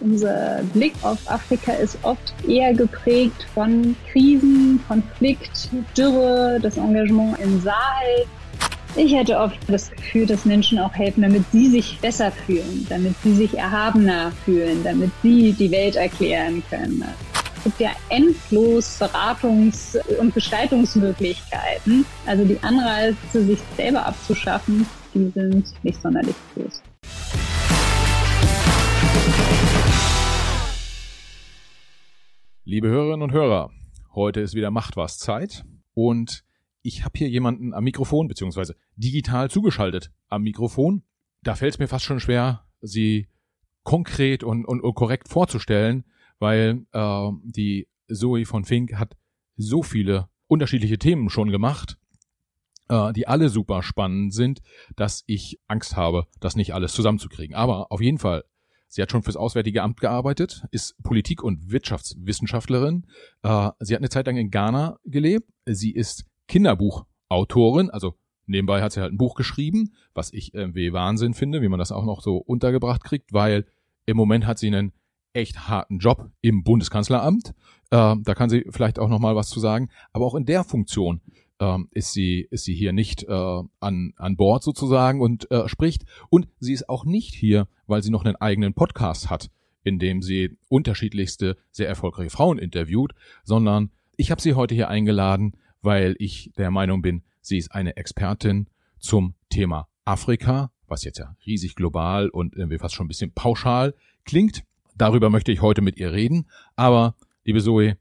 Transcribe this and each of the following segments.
Unser Blick auf Afrika ist oft eher geprägt von Krisen, Konflikt, Dürre, das Engagement im Sahel. Ich hatte oft das Gefühl, dass Menschen auch helfen, damit sie sich besser fühlen, damit sie sich erhabener fühlen, damit sie die Welt erklären können. Gibt ja endlos Beratungs- und Gestaltungsmöglichkeiten. Also die Anreize, sich selber abzuschaffen, die sind nicht sonderlich groß. Liebe Hörerinnen und Hörer, heute ist wieder Macht was Zeit und ich habe hier jemanden am Mikrofon beziehungsweise digital zugeschaltet am Mikrofon. Da fällt es mir fast schon schwer, sie konkret und, und, und korrekt vorzustellen, weil äh, die Zoe von Fink hat so viele unterschiedliche Themen schon gemacht, äh, die alle super spannend sind, dass ich Angst habe, das nicht alles zusammenzukriegen. Aber auf jeden Fall Sie hat schon fürs Auswärtige Amt gearbeitet, ist Politik- und Wirtschaftswissenschaftlerin. Äh, sie hat eine Zeit lang in Ghana gelebt. Sie ist Kinderbuchautorin, also nebenbei hat sie halt ein Buch geschrieben, was ich irgendwie Wahnsinn finde, wie man das auch noch so untergebracht kriegt, weil im Moment hat sie einen echt harten Job im Bundeskanzleramt. Äh, da kann sie vielleicht auch noch mal was zu sagen. Aber auch in der Funktion ähm, ist sie ist sie hier nicht äh, an an Bord sozusagen und äh, spricht und sie ist auch nicht hier, weil sie noch einen eigenen Podcast hat, in dem sie unterschiedlichste sehr erfolgreiche Frauen interviewt, sondern ich habe sie heute hier eingeladen, weil ich der Meinung bin, sie ist eine Expertin zum Thema Afrika, was jetzt ja riesig global und irgendwie fast schon ein bisschen pauschal klingt. Darüber möchte ich heute mit ihr reden. Aber, liebe Zoe,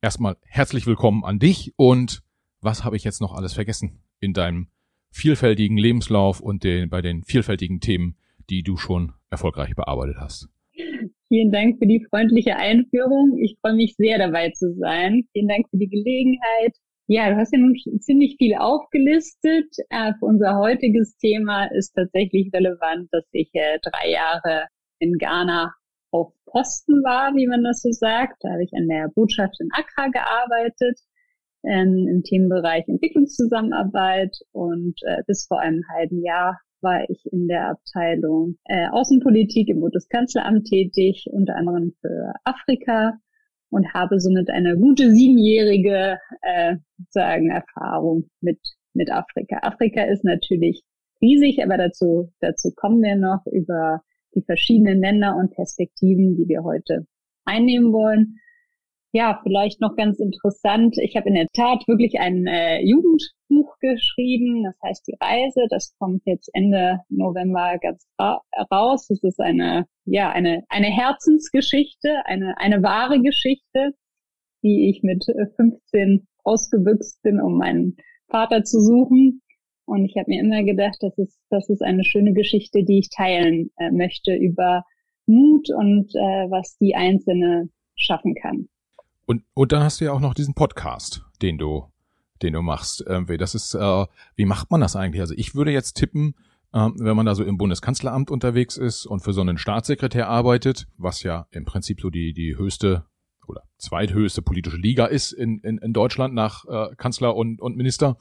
erstmal herzlich willkommen an dich und was habe ich jetzt noch alles vergessen in deinem vielfältigen Lebenslauf und den, bei den vielfältigen Themen, die du schon erfolgreich bearbeitet hast. Vielen Dank für die freundliche Einführung. Ich freue mich sehr dabei zu sein. Vielen Dank für die Gelegenheit. Ja, du hast ja nun ziemlich viel aufgelistet. Äh, für unser heutiges Thema ist tatsächlich relevant, dass ich äh, drei Jahre in Ghana auf Posten war, wie man das so sagt. Da habe ich an der Botschaft in Accra gearbeitet ähm, im Themenbereich Entwicklungszusammenarbeit und äh, bis vor einem halben Jahr war ich in der Abteilung äh, Außenpolitik im Bundeskanzleramt tätig, unter anderem für Afrika und habe somit eine gute siebenjährige äh, sagen Erfahrung mit mit Afrika. Afrika ist natürlich riesig, aber dazu dazu kommen wir noch über die verschiedenen Länder und Perspektiven, die wir heute einnehmen wollen ja, vielleicht noch ganz interessant. Ich habe in der Tat wirklich ein äh, Jugendbuch geschrieben. Das heißt Die Reise. Das kommt jetzt Ende November ganz ra raus. Das ist eine, ja, eine, eine Herzensgeschichte, eine, eine wahre Geschichte, die ich mit 15 ausgebüxt bin, um meinen Vater zu suchen. Und ich habe mir immer gedacht, das ist, das ist eine schöne Geschichte, die ich teilen äh, möchte über Mut und äh, was die Einzelne schaffen kann. Und, und dann hast du ja auch noch diesen Podcast, den du, den du machst. Irgendwie. Das ist, äh, wie macht man das eigentlich? Also ich würde jetzt tippen, äh, wenn man da so im Bundeskanzleramt unterwegs ist und für so einen Staatssekretär arbeitet, was ja im Prinzip so die, die höchste oder zweithöchste politische Liga ist in, in, in Deutschland nach äh, Kanzler und, und Minister,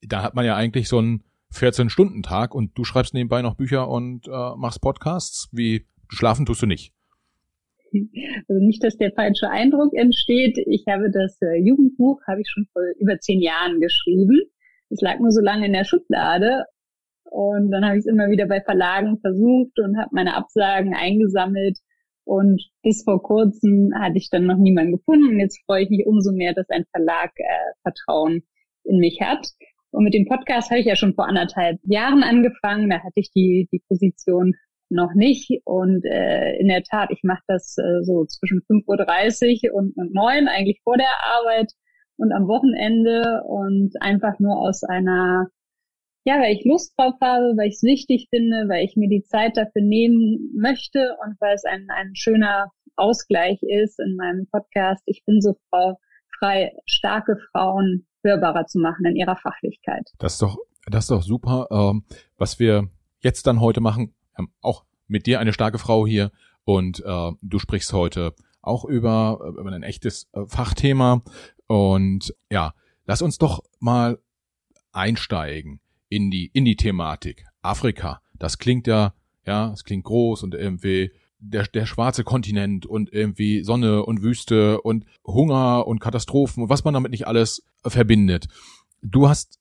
da hat man ja eigentlich so einen 14-Stunden-Tag und du schreibst nebenbei noch Bücher und äh, machst Podcasts. Wie schlafen tust du nicht? Also nicht, dass der falsche Eindruck entsteht. Ich habe das äh, Jugendbuch, habe ich schon vor über zehn Jahren geschrieben. Es lag nur so lange in der Schublade. Und dann habe ich es immer wieder bei Verlagen versucht und habe meine Absagen eingesammelt. Und bis vor kurzem hatte ich dann noch niemanden gefunden. Und jetzt freue ich mich umso mehr, dass ein Verlag äh, Vertrauen in mich hat. Und mit dem Podcast habe ich ja schon vor anderthalb Jahren angefangen. Da hatte ich die, die Position noch nicht. Und äh, in der Tat, ich mache das äh, so zwischen 5.30 Uhr und, und 9 eigentlich vor der Arbeit und am Wochenende und einfach nur aus einer, ja, weil ich Lust drauf habe, weil ich es wichtig finde, weil ich mir die Zeit dafür nehmen möchte und weil es ein, ein schöner Ausgleich ist in meinem Podcast. Ich bin so frau, frei, starke Frauen hörbarer zu machen in ihrer Fachlichkeit. Das ist doch, das ist doch super. Ähm, was wir jetzt dann heute machen, haben auch mit dir eine starke Frau hier und äh, du sprichst heute auch über, über ein echtes äh, Fachthema. Und ja, lass uns doch mal einsteigen in die, in die Thematik. Afrika, das klingt ja, ja, es klingt groß und irgendwie der, der schwarze Kontinent und irgendwie Sonne und Wüste und Hunger und Katastrophen und was man damit nicht alles verbindet. Du hast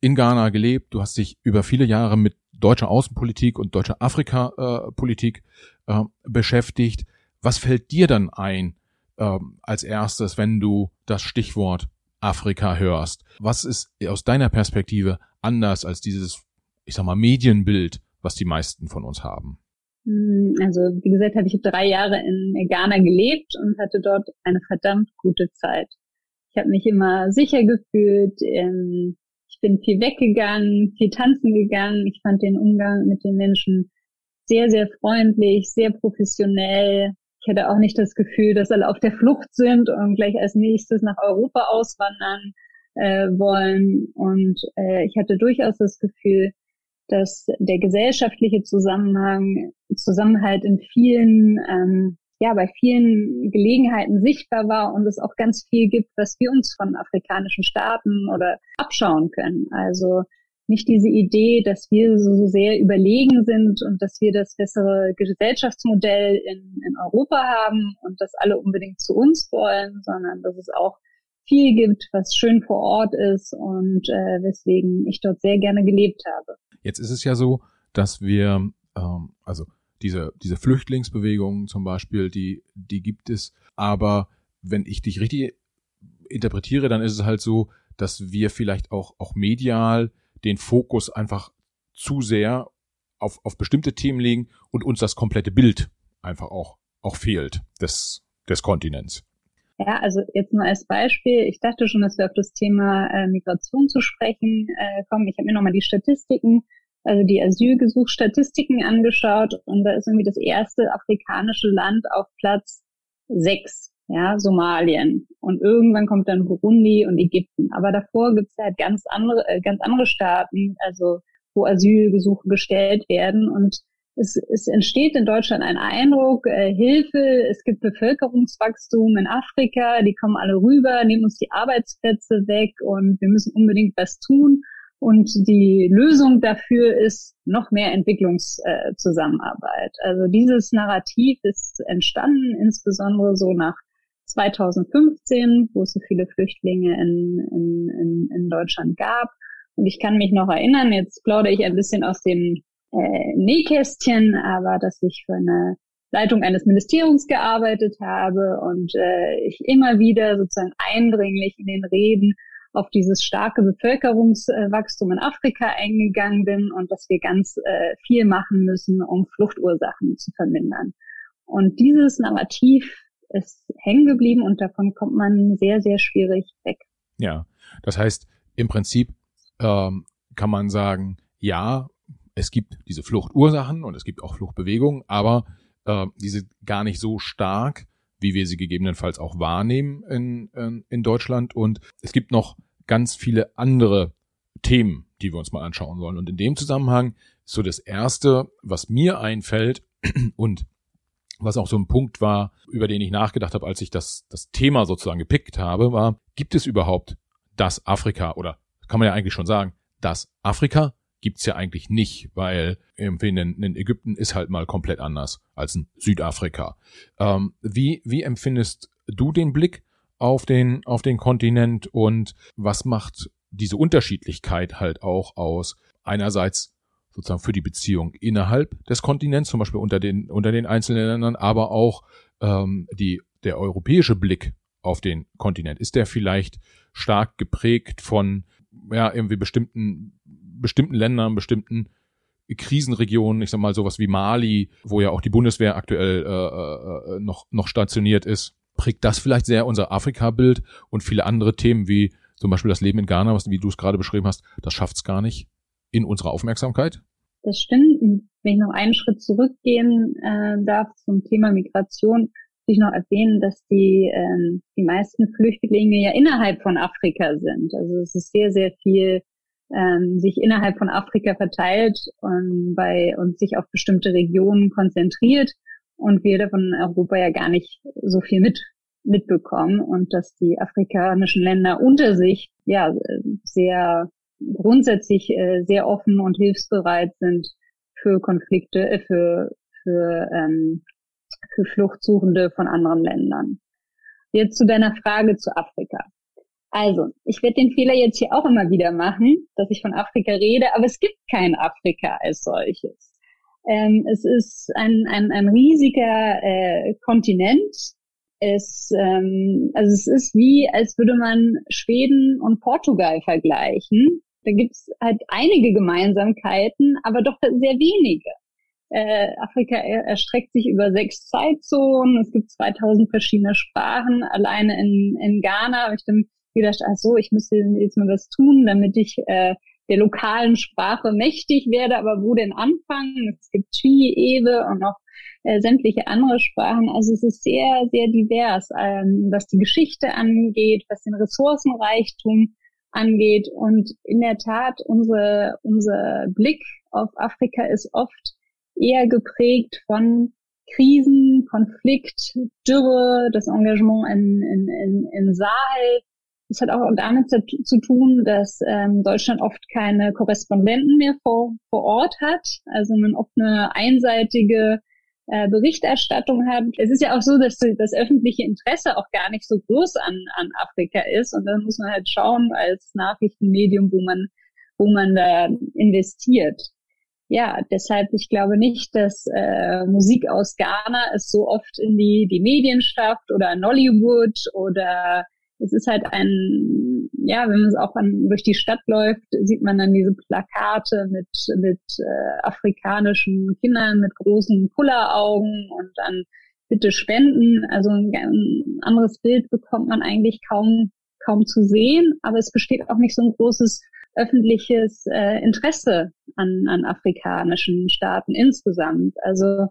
in Ghana gelebt, du hast dich über viele Jahre mit deutscher Außenpolitik und deutscher Afrika-Politik äh, beschäftigt. Was fällt dir dann ein äh, als erstes, wenn du das Stichwort Afrika hörst? Was ist aus deiner Perspektive anders als dieses, ich sag mal, Medienbild, was die meisten von uns haben? Hm, also, wie gesagt, habe ich drei Jahre in Ghana gelebt und hatte dort eine verdammt gute Zeit. Ich habe mich immer sicher gefühlt. Ähm, ich bin viel weggegangen, viel tanzen gegangen. Ich fand den Umgang mit den Menschen sehr, sehr freundlich, sehr professionell. Ich hatte auch nicht das Gefühl, dass alle auf der Flucht sind und gleich als nächstes nach Europa auswandern äh, wollen. Und äh, ich hatte durchaus das Gefühl, dass der gesellschaftliche Zusammenhang, Zusammenhalt in vielen, ähm, ja, bei vielen Gelegenheiten sichtbar war und es auch ganz viel gibt, was wir uns von afrikanischen Staaten oder abschauen können. Also nicht diese Idee, dass wir so sehr überlegen sind und dass wir das bessere Gesellschaftsmodell in, in Europa haben und dass alle unbedingt zu uns wollen, sondern dass es auch viel gibt, was schön vor Ort ist und äh, weswegen ich dort sehr gerne gelebt habe. Jetzt ist es ja so, dass wir, ähm, also diese, diese Flüchtlingsbewegungen zum Beispiel, die, die gibt es, aber wenn ich dich richtig interpretiere, dann ist es halt so, dass wir vielleicht auch, auch medial den Fokus einfach zu sehr auf, auf bestimmte Themen legen und uns das komplette Bild einfach auch, auch fehlt des, des Kontinents. Ja, also jetzt nur als Beispiel. Ich dachte schon, dass wir auf das Thema äh, Migration zu sprechen äh, kommen. Ich habe mir nochmal die Statistiken, also die Asylgesuchsstatistiken angeschaut und da ist irgendwie das erste afrikanische Land auf Platz sechs, ja, Somalien. Und irgendwann kommt dann Burundi und Ägypten. Aber davor gibt es halt ganz andere, äh, ganz andere Staaten, also wo Asylgesuche gestellt werden und es, es entsteht in Deutschland ein Eindruck, äh, Hilfe, es gibt Bevölkerungswachstum in Afrika, die kommen alle rüber, nehmen uns die Arbeitsplätze weg und wir müssen unbedingt was tun. Und die Lösung dafür ist noch mehr Entwicklungszusammenarbeit. Also dieses Narrativ ist entstanden, insbesondere so nach 2015, wo es so viele Flüchtlinge in, in, in, in Deutschland gab. Und ich kann mich noch erinnern, jetzt plaudere ich ein bisschen aus dem äh, Nähkästchen, aber dass ich für eine Leitung eines Ministeriums gearbeitet habe und äh, ich immer wieder sozusagen eindringlich in den Reden auf dieses starke Bevölkerungswachstum in Afrika eingegangen bin und dass wir ganz äh, viel machen müssen, um Fluchtursachen zu vermindern. Und dieses Narrativ ist hängen geblieben und davon kommt man sehr, sehr schwierig weg. Ja, das heißt, im Prinzip ähm, kann man sagen, ja, es gibt diese Fluchtursachen und es gibt auch Fluchtbewegungen, aber äh, diese gar nicht so stark, wie wir sie gegebenenfalls auch wahrnehmen in, in, in Deutschland. Und es gibt noch ganz viele andere Themen, die wir uns mal anschauen sollen. Und in dem Zusammenhang ist so das Erste, was mir einfällt und was auch so ein Punkt war, über den ich nachgedacht habe, als ich das, das Thema sozusagen gepickt habe, war, gibt es überhaupt das Afrika oder kann man ja eigentlich schon sagen, das Afrika gibt's ja eigentlich nicht, weil irgendwie in, in Ägypten ist halt mal komplett anders als in Südafrika. Ähm, wie, wie empfindest du den Blick auf den, auf den Kontinent und was macht diese Unterschiedlichkeit halt auch aus? Einerseits sozusagen für die Beziehung innerhalb des Kontinents, zum Beispiel unter den, unter den einzelnen Ländern, aber auch ähm, die, der europäische Blick auf den Kontinent. Ist der vielleicht stark geprägt von ja, irgendwie bestimmten bestimmten Ländern, bestimmten Krisenregionen, ich sag mal sowas wie Mali, wo ja auch die Bundeswehr aktuell äh, äh, noch, noch stationiert ist, prägt das vielleicht sehr unser Afrika-Bild und viele andere Themen wie zum Beispiel das Leben in Ghana, was wie du es gerade beschrieben hast, das schafft es gar nicht in unserer Aufmerksamkeit. Das stimmt. Wenn ich noch einen Schritt zurückgehen äh, darf zum Thema Migration, will ich noch erwähnen, dass die, äh, die meisten Flüchtlinge ja innerhalb von Afrika sind. Also es ist sehr, sehr viel ähm, sich innerhalb von Afrika verteilt und, bei, und sich auf bestimmte Regionen konzentriert und wir davon Europa ja gar nicht so viel mit mitbekommen und dass die afrikanischen Länder unter sich ja sehr grundsätzlich äh, sehr offen und hilfsbereit sind für Konflikte, äh, für, für, ähm, für Fluchtsuchende von anderen Ländern. Jetzt zu deiner Frage zu Afrika. Also, ich werde den Fehler jetzt hier auch immer wieder machen, dass ich von Afrika rede, aber es gibt kein Afrika als solches. Ähm, es ist ein, ein, ein riesiger äh, Kontinent. Es, ähm, also es ist wie, als würde man Schweden und Portugal vergleichen. Da gibt es halt einige Gemeinsamkeiten, aber doch sehr wenige. Äh, Afrika erstreckt sich über sechs Zeitzonen. Es gibt 2000 verschiedene Sprachen. Alleine in, in Ghana habe ich dann gedacht, ach so, ich müsste jetzt mal was tun, damit ich äh, der lokalen Sprache mächtig werde. Aber wo denn anfangen? Es gibt Twi, Ewe und noch äh, sämtliche andere Sprachen. Also es ist sehr, sehr divers, ähm, was die Geschichte angeht, was den Ressourcenreichtum angeht. Und in der Tat, unser, unser Blick auf Afrika ist oft eher geprägt von Krisen, Konflikt, Dürre, das Engagement in, in, in, in Sahel. Das hat auch damit zu, tun, dass ähm, Deutschland oft keine Korrespondenten mehr vor, vor Ort hat, also man oft eine einseitige äh, Berichterstattung hat. Es ist ja auch so, dass das öffentliche Interesse auch gar nicht so groß an, an Afrika ist. Und da muss man halt schauen als Nachrichtenmedium, wo man, wo man da investiert. Ja, deshalb, ich glaube nicht, dass äh, Musik aus Ghana es so oft in die, die Medien schafft oder Nollywood oder es ist halt ein, ja, wenn man es auch an, durch die Stadt läuft, sieht man dann diese Plakate mit, mit äh, afrikanischen Kindern mit großen Kulleraugen und dann bitte spenden. Also ein, ein anderes Bild bekommt man eigentlich kaum, kaum zu sehen, aber es besteht auch nicht so ein großes öffentliches äh, Interesse an, an afrikanischen Staaten insgesamt. Also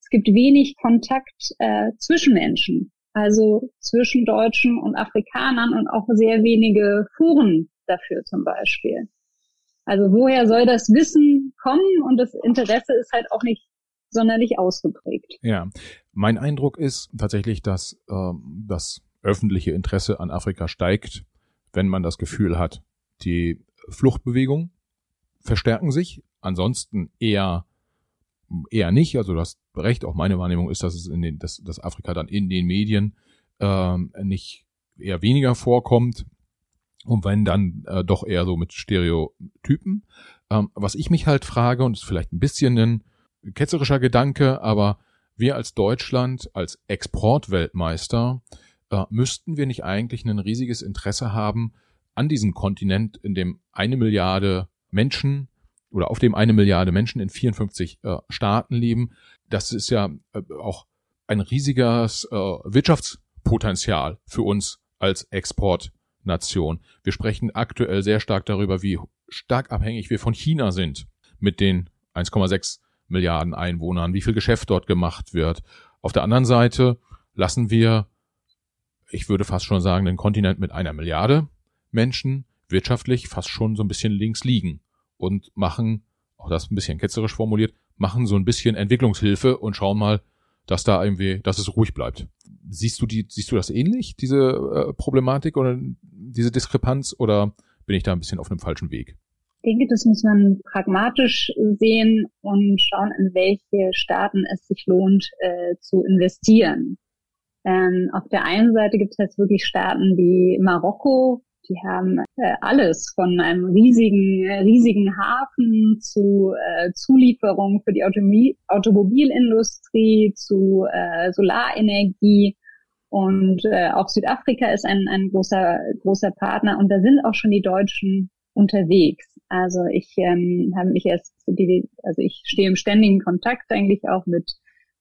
es gibt wenig Kontakt äh, zwischen Menschen also zwischen Deutschen und Afrikanern und auch sehr wenige Foren dafür zum Beispiel. Also woher soll das Wissen kommen und das Interesse ist halt auch nicht sonderlich ausgeprägt. Ja, mein Eindruck ist tatsächlich, dass ähm, das öffentliche Interesse an Afrika steigt, wenn man das Gefühl hat, die Fluchtbewegungen verstärken sich, ansonsten eher eher nicht. Also das Recht, auch meine Wahrnehmung ist, dass es in den, dass, dass Afrika dann in den Medien ähm, nicht eher weniger vorkommt. Und wenn dann äh, doch eher so mit Stereotypen. Ähm, was ich mich halt frage, und ist vielleicht ein bisschen ein ketzerischer Gedanke, aber wir als Deutschland, als Exportweltmeister, äh, müssten wir nicht eigentlich ein riesiges Interesse haben an diesem Kontinent, in dem eine Milliarde Menschen oder auf dem eine Milliarde Menschen in 54 äh, Staaten leben. Das ist ja äh, auch ein riesiges äh, Wirtschaftspotenzial für uns als Exportnation. Wir sprechen aktuell sehr stark darüber, wie stark abhängig wir von China sind mit den 1,6 Milliarden Einwohnern, wie viel Geschäft dort gemacht wird. Auf der anderen Seite lassen wir, ich würde fast schon sagen, den Kontinent mit einer Milliarde Menschen wirtschaftlich fast schon so ein bisschen links liegen und machen, auch das ein bisschen ketzerisch formuliert, machen so ein bisschen Entwicklungshilfe und schauen mal, dass da irgendwie, dass es ruhig bleibt. Siehst du die, siehst du das ähnlich, diese äh, Problematik oder diese Diskrepanz oder bin ich da ein bisschen auf einem falschen Weg? Ich denke, das muss man pragmatisch sehen und schauen, in welche Staaten es sich lohnt äh, zu investieren. Ähm, auf der einen Seite gibt es jetzt wirklich Staaten wie Marokko, die haben äh, alles von einem riesigen, äh, riesigen Hafen zu äh, Zulieferungen für die Automi Automobilindustrie, zu äh, Solarenergie. Und äh, auch Südafrika ist ein, ein großer, großer Partner und da sind auch schon die Deutschen unterwegs. Also ich ähm, habe mich erst, also ich stehe im ständigen Kontakt eigentlich auch mit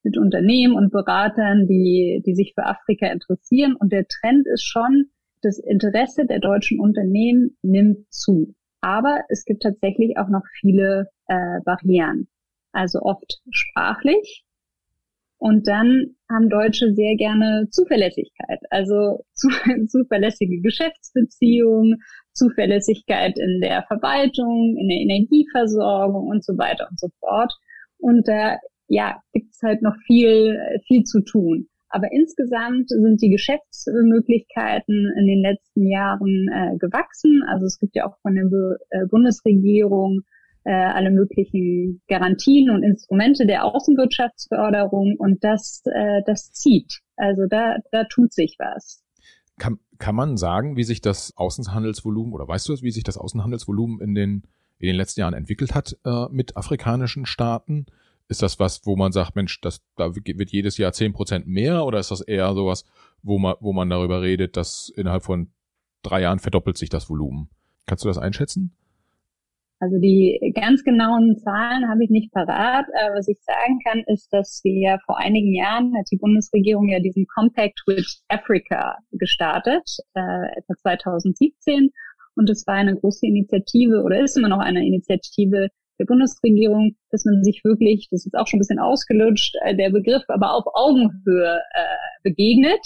mit Unternehmen und Beratern, die, die sich für Afrika interessieren. Und der Trend ist schon, das Interesse der deutschen Unternehmen nimmt zu. Aber es gibt tatsächlich auch noch viele äh, Barrieren. Also oft sprachlich. Und dann haben Deutsche sehr gerne Zuverlässigkeit. Also zu, zuverlässige Geschäftsbeziehungen, Zuverlässigkeit in der Verwaltung, in der Energieversorgung und so weiter und so fort. Und da ja, gibt es halt noch viel, viel zu tun. Aber insgesamt sind die Geschäftsmöglichkeiten in den letzten Jahren äh, gewachsen. Also es gibt ja auch von der Be äh, Bundesregierung äh, alle möglichen Garantien und Instrumente der Außenwirtschaftsförderung und das, äh, das zieht. Also da, da tut sich was. Kann, kann man sagen, wie sich das Außenhandelsvolumen oder weißt du es, wie sich das Außenhandelsvolumen in den, in den letzten Jahren entwickelt hat äh, mit afrikanischen Staaten? Ist das was, wo man sagt, Mensch, das, da wird jedes Jahr zehn Prozent mehr oder ist das eher sowas, wo man, wo man darüber redet, dass innerhalb von drei Jahren verdoppelt sich das Volumen? Kannst du das einschätzen? Also die ganz genauen Zahlen habe ich nicht parat. Was ich sagen kann, ist, dass wir vor einigen Jahren hat die Bundesregierung ja diesen Compact with Africa gestartet, äh, etwa 2017. Und es war eine große Initiative oder ist immer noch eine Initiative der Bundesregierung, dass man sich wirklich, das ist auch schon ein bisschen ausgelutscht, äh, der Begriff aber auf Augenhöhe äh, begegnet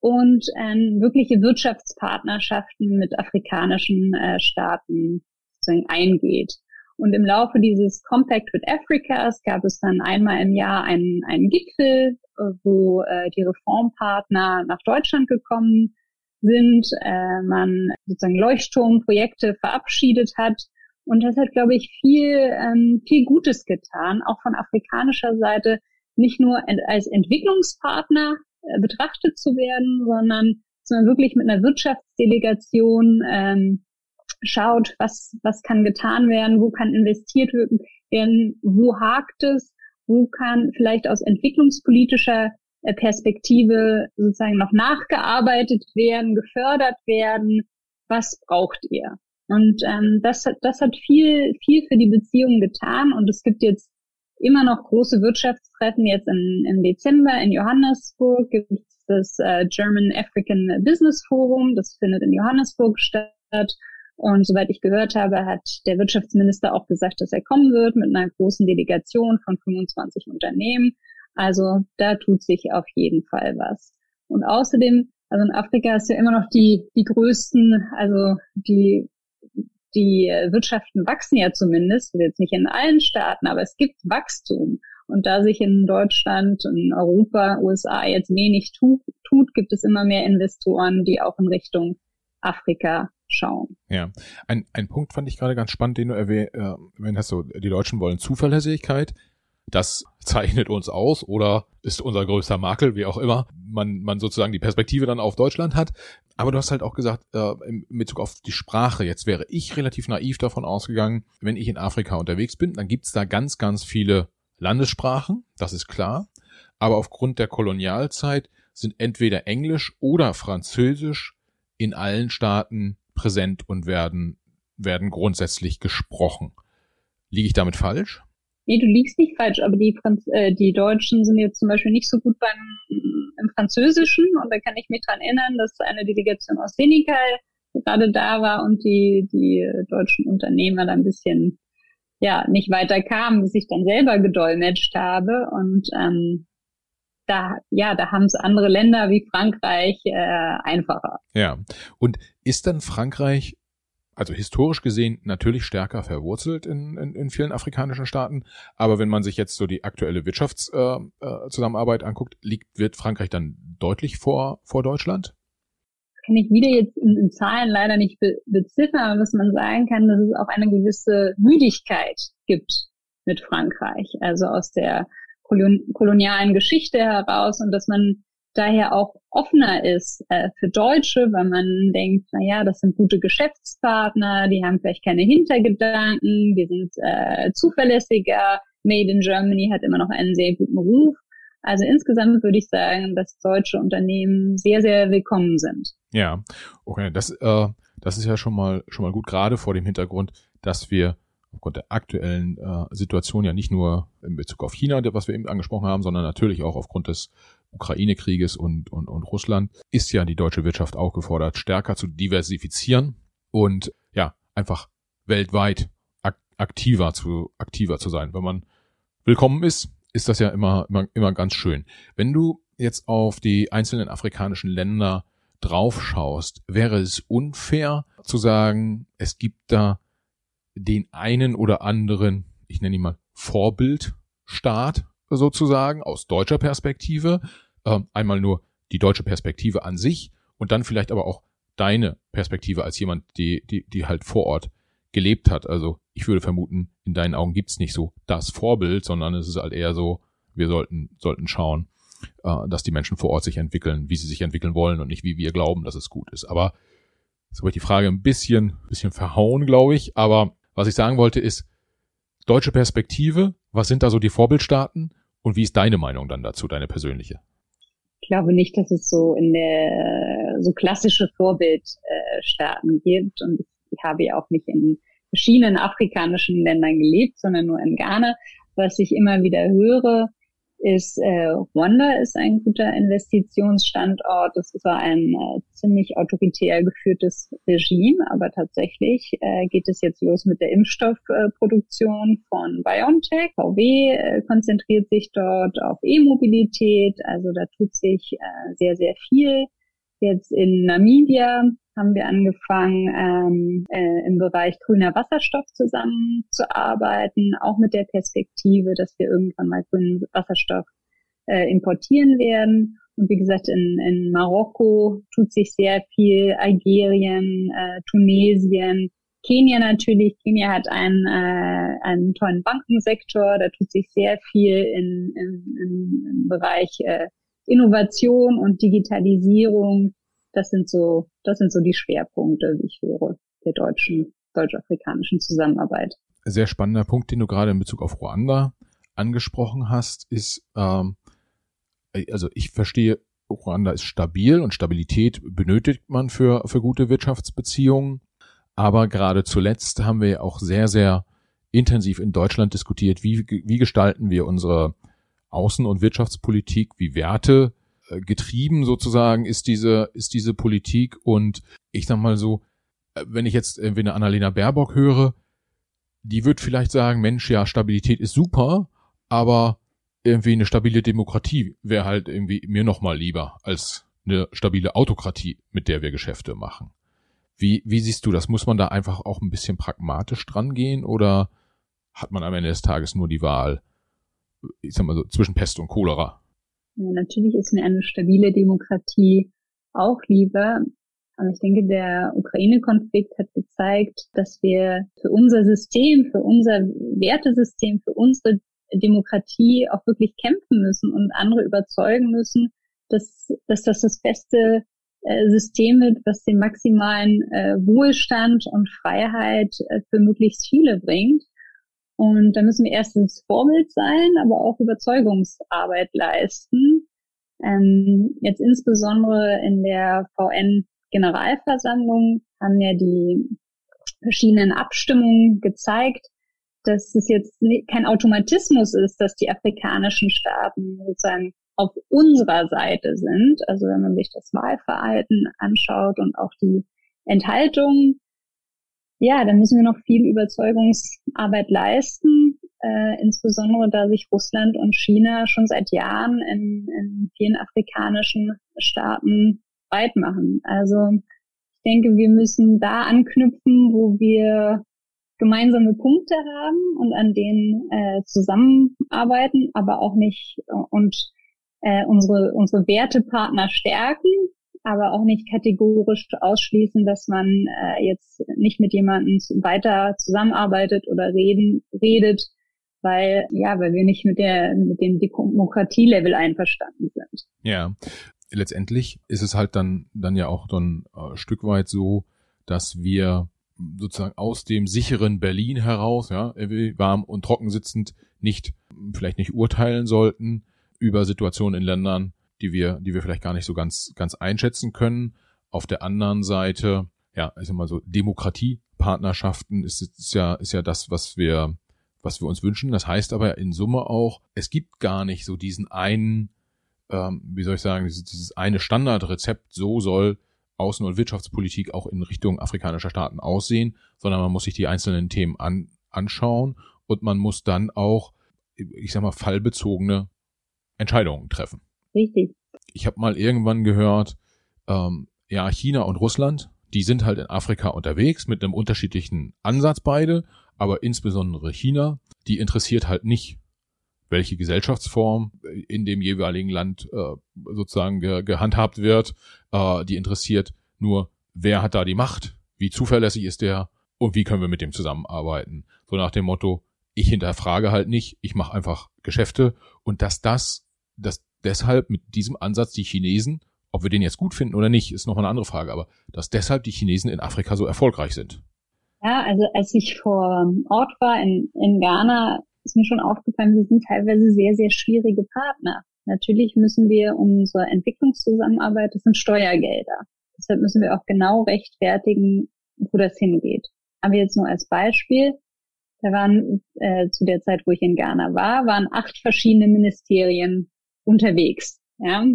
und ähm, wirkliche Wirtschaftspartnerschaften mit afrikanischen äh, Staaten sozusagen eingeht. Und im Laufe dieses Compact with Africas gab es dann einmal im Jahr einen, einen Gipfel, äh, wo äh, die Reformpartner nach Deutschland gekommen sind, äh, man sozusagen Leuchtturmprojekte verabschiedet hat und das hat, glaube ich, viel, ähm, viel Gutes getan, auch von afrikanischer Seite, nicht nur als Entwicklungspartner äh, betrachtet zu werden, sondern, sondern wirklich mit einer Wirtschaftsdelegation ähm, schaut, was, was kann getan werden, wo kann investiert werden, wo hakt es, wo kann vielleicht aus entwicklungspolitischer äh, Perspektive sozusagen noch nachgearbeitet werden, gefördert werden, was braucht ihr? Und ähm, das, hat, das hat viel, viel für die Beziehungen getan. Und es gibt jetzt immer noch große Wirtschaftstreffen. Jetzt im, im Dezember in Johannesburg gibt es das äh, German African Business Forum. Das findet in Johannesburg statt. Und soweit ich gehört habe, hat der Wirtschaftsminister auch gesagt, dass er kommen wird mit einer großen Delegation von 25 Unternehmen. Also da tut sich auf jeden Fall was. Und außerdem, also in Afrika ist ja immer noch die, die größten, also die die Wirtschaften wachsen ja zumindest, jetzt nicht in allen Staaten, aber es gibt Wachstum. Und da sich in Deutschland, in Europa, USA jetzt wenig tu tut, gibt es immer mehr Investoren, die auch in Richtung Afrika schauen. Ja, ein, ein Punkt fand ich gerade ganz spannend, den du erwähnt äh, hast, so, die Deutschen wollen Zuverlässigkeit. Das zeichnet uns aus oder ist unser größter Makel, wie auch immer man, man sozusagen die Perspektive dann auf Deutschland hat. Aber du hast halt auch gesagt, äh, in Bezug auf die Sprache, jetzt wäre ich relativ naiv davon ausgegangen, wenn ich in Afrika unterwegs bin, dann gibt's da ganz, ganz viele Landessprachen, das ist klar. Aber aufgrund der Kolonialzeit sind entweder Englisch oder Französisch in allen Staaten präsent und werden, werden grundsätzlich gesprochen. Liege ich damit falsch? Nee, du liegst nicht falsch, aber die, Franz äh, die Deutschen sind jetzt zum Beispiel nicht so gut beim im Französischen und da kann ich mich dran erinnern, dass eine Delegation aus Senegal gerade da war und die, die deutschen Unternehmer da ein bisschen ja nicht weiter kamen, bis ich dann selber gedolmetscht habe und ähm, da ja da haben es andere Länder wie Frankreich äh, einfacher. Ja und ist dann Frankreich also historisch gesehen natürlich stärker verwurzelt in, in, in vielen afrikanischen Staaten. Aber wenn man sich jetzt so die aktuelle Wirtschaftszusammenarbeit äh, äh, anguckt, liegt, wird Frankreich dann deutlich vor, vor Deutschland? Kann ich wieder jetzt in, in Zahlen leider nicht be beziffern, aber was man sagen kann, dass es auch eine gewisse Müdigkeit gibt mit Frankreich. Also aus der kolon kolonialen Geschichte heraus und dass man daher auch offener ist äh, für Deutsche, weil man denkt, na ja, das sind gute Geschäftspartner, die haben vielleicht keine Hintergedanken, die sind äh, zuverlässiger. Made in Germany hat immer noch einen sehr guten Ruf. Also insgesamt würde ich sagen, dass deutsche Unternehmen sehr, sehr willkommen sind. Ja, okay, das, äh, das ist ja schon mal schon mal gut, gerade vor dem Hintergrund, dass wir aufgrund der aktuellen äh, Situation ja nicht nur in Bezug auf China, was wir eben angesprochen haben, sondern natürlich auch aufgrund des Ukraine-Krieges und, und, und Russland, ist ja die deutsche Wirtschaft auch gefordert, stärker zu diversifizieren und ja, einfach weltweit ak aktiver zu, aktiver zu sein. Wenn man willkommen ist, ist das ja immer, immer, immer ganz schön. Wenn du jetzt auf die einzelnen afrikanischen Länder draufschaust, wäre es unfair zu sagen, es gibt da den einen oder anderen, ich nenne ihn mal Vorbildstaat sozusagen aus deutscher Perspektive, äh, einmal nur die deutsche Perspektive an sich und dann vielleicht aber auch deine Perspektive als jemand, die, die, die halt vor Ort gelebt hat. Also ich würde vermuten, in deinen Augen gibt's nicht so das Vorbild, sondern es ist halt eher so, wir sollten, sollten schauen, äh, dass die Menschen vor Ort sich entwickeln, wie sie sich entwickeln wollen und nicht wie wir glauben, dass es gut ist. Aber so habe ich die Frage ein bisschen, bisschen verhauen, glaube ich. Aber was ich sagen wollte ist, deutsche Perspektive, was sind da so die Vorbildstaaten und wie ist deine Meinung dann dazu, deine persönliche? Ich glaube nicht, dass es so in der so klassische Vorbildstaaten gibt und ich habe ja auch nicht in verschiedenen afrikanischen Ländern gelebt, sondern nur in Ghana. Was ich immer wieder höre, ist äh, Rwanda ist ein guter Investitionsstandort. Das war ein äh, ziemlich autoritär geführtes Regime, aber tatsächlich äh, geht es jetzt los mit der Impfstoffproduktion von BioNTech. VW äh, konzentriert sich dort auf E-Mobilität, also da tut sich äh, sehr, sehr viel. Jetzt in Namibia haben wir angefangen, ähm, äh, im Bereich grüner Wasserstoff zusammenzuarbeiten, auch mit der Perspektive, dass wir irgendwann mal grünen Wasserstoff äh, importieren werden. Und wie gesagt, in, in Marokko tut sich sehr viel, Algerien, äh, Tunesien, Kenia natürlich. Kenia hat einen, äh, einen tollen Bankensektor, da tut sich sehr viel in, in, im Bereich äh, Innovation und Digitalisierung. Das sind so, das sind so die Schwerpunkte, wie ich höre, der deutschen, deutsch-afrikanischen Zusammenarbeit. Sehr spannender Punkt, den du gerade in Bezug auf Ruanda angesprochen hast, ist, ähm, also ich verstehe, Ruanda ist stabil und Stabilität benötigt man für, für gute Wirtschaftsbeziehungen. Aber gerade zuletzt haben wir auch sehr, sehr intensiv in Deutschland diskutiert, wie, wie gestalten wir unsere Außen- und Wirtschaftspolitik, wie Werte getrieben sozusagen ist diese, ist diese Politik. Und ich sag mal so, äh, wenn ich jetzt irgendwie eine Annalena Baerbock höre, die wird vielleicht sagen, Mensch, ja, Stabilität ist super, aber irgendwie eine stabile Demokratie wäre halt irgendwie mir nochmal lieber als eine stabile Autokratie, mit der wir Geschäfte machen. Wie, wie siehst du das? Muss man da einfach auch ein bisschen pragmatisch dran gehen oder hat man am Ende des Tages nur die Wahl, ich sag mal so, zwischen Pest und Cholera. Natürlich ist mir eine stabile Demokratie auch lieber. Aber ich denke, der Ukraine-Konflikt hat gezeigt, dass wir für unser System, für unser Wertesystem, für unsere Demokratie auch wirklich kämpfen müssen und andere überzeugen müssen, dass, dass das das beste äh, System wird, was den maximalen äh, Wohlstand und Freiheit äh, für möglichst viele bringt. Und da müssen wir erstens Vorbild sein, aber auch Überzeugungsarbeit leisten. Ähm, jetzt insbesondere in der VN-Generalversammlung haben ja die verschiedenen Abstimmungen gezeigt, dass es jetzt kein Automatismus ist, dass die afrikanischen Staaten sozusagen auf unserer Seite sind. Also wenn man sich das Wahlverhalten anschaut und auch die Enthaltung, ja, dann müssen wir noch viel Überzeugungsarbeit leisten, äh, insbesondere da sich Russland und China schon seit Jahren in, in vielen afrikanischen Staaten weit machen. Also ich denke, wir müssen da anknüpfen, wo wir gemeinsame Punkte haben und an denen äh, zusammenarbeiten, aber auch nicht äh, und äh, unsere unsere Wertepartner stärken, aber auch nicht kategorisch ausschließen, dass man äh, jetzt nicht mit jemandem weiter zusammenarbeitet oder reden, redet, weil, ja, weil wir nicht mit der, mit dem Demokratielevel einverstanden sind. Ja. Letztendlich ist es halt dann, dann ja auch dann äh, Stück weit so, dass wir sozusagen aus dem sicheren Berlin heraus, ja, warm und trocken sitzend, nicht, vielleicht nicht urteilen sollten über Situationen in Ländern, die wir, die wir vielleicht gar nicht so ganz, ganz einschätzen können. Auf der anderen Seite, ja, ich sag mal so, Demokratiepartnerschaften ist, ist ja, ist ja das, was wir, was wir uns wünschen. Das heißt aber in Summe auch, es gibt gar nicht so diesen einen, ähm, wie soll ich sagen, dieses, dieses eine Standardrezept, so soll Außen- und Wirtschaftspolitik auch in Richtung afrikanischer Staaten aussehen, sondern man muss sich die einzelnen Themen an, anschauen und man muss dann auch, ich sag mal, fallbezogene Entscheidungen treffen. Richtig. Ich habe mal irgendwann gehört, ähm, ja, China und Russland, die sind halt in Afrika unterwegs mit einem unterschiedlichen Ansatz beide, aber insbesondere China, die interessiert halt nicht welche Gesellschaftsform in dem jeweiligen Land äh, sozusagen ge gehandhabt wird. Äh, die interessiert nur, wer hat da die Macht, wie zuverlässig ist der und wie können wir mit dem zusammenarbeiten. So nach dem Motto, ich hinterfrage halt nicht, ich mache einfach Geschäfte und dass das, dass deshalb mit diesem Ansatz die Chinesen, ob wir den jetzt gut finden oder nicht, ist noch eine andere Frage, aber dass deshalb die Chinesen in Afrika so erfolgreich sind. Ja, also als ich vor Ort war in, in Ghana, ist mir schon aufgefallen, wir sind teilweise sehr, sehr schwierige Partner. Natürlich müssen wir unsere Entwicklungszusammenarbeit, das sind Steuergelder. Deshalb müssen wir auch genau rechtfertigen, wo das hingeht. Aber jetzt nur als Beispiel, da waren äh, zu der Zeit, wo ich in Ghana war, waren acht verschiedene Ministerien unterwegs. Ja?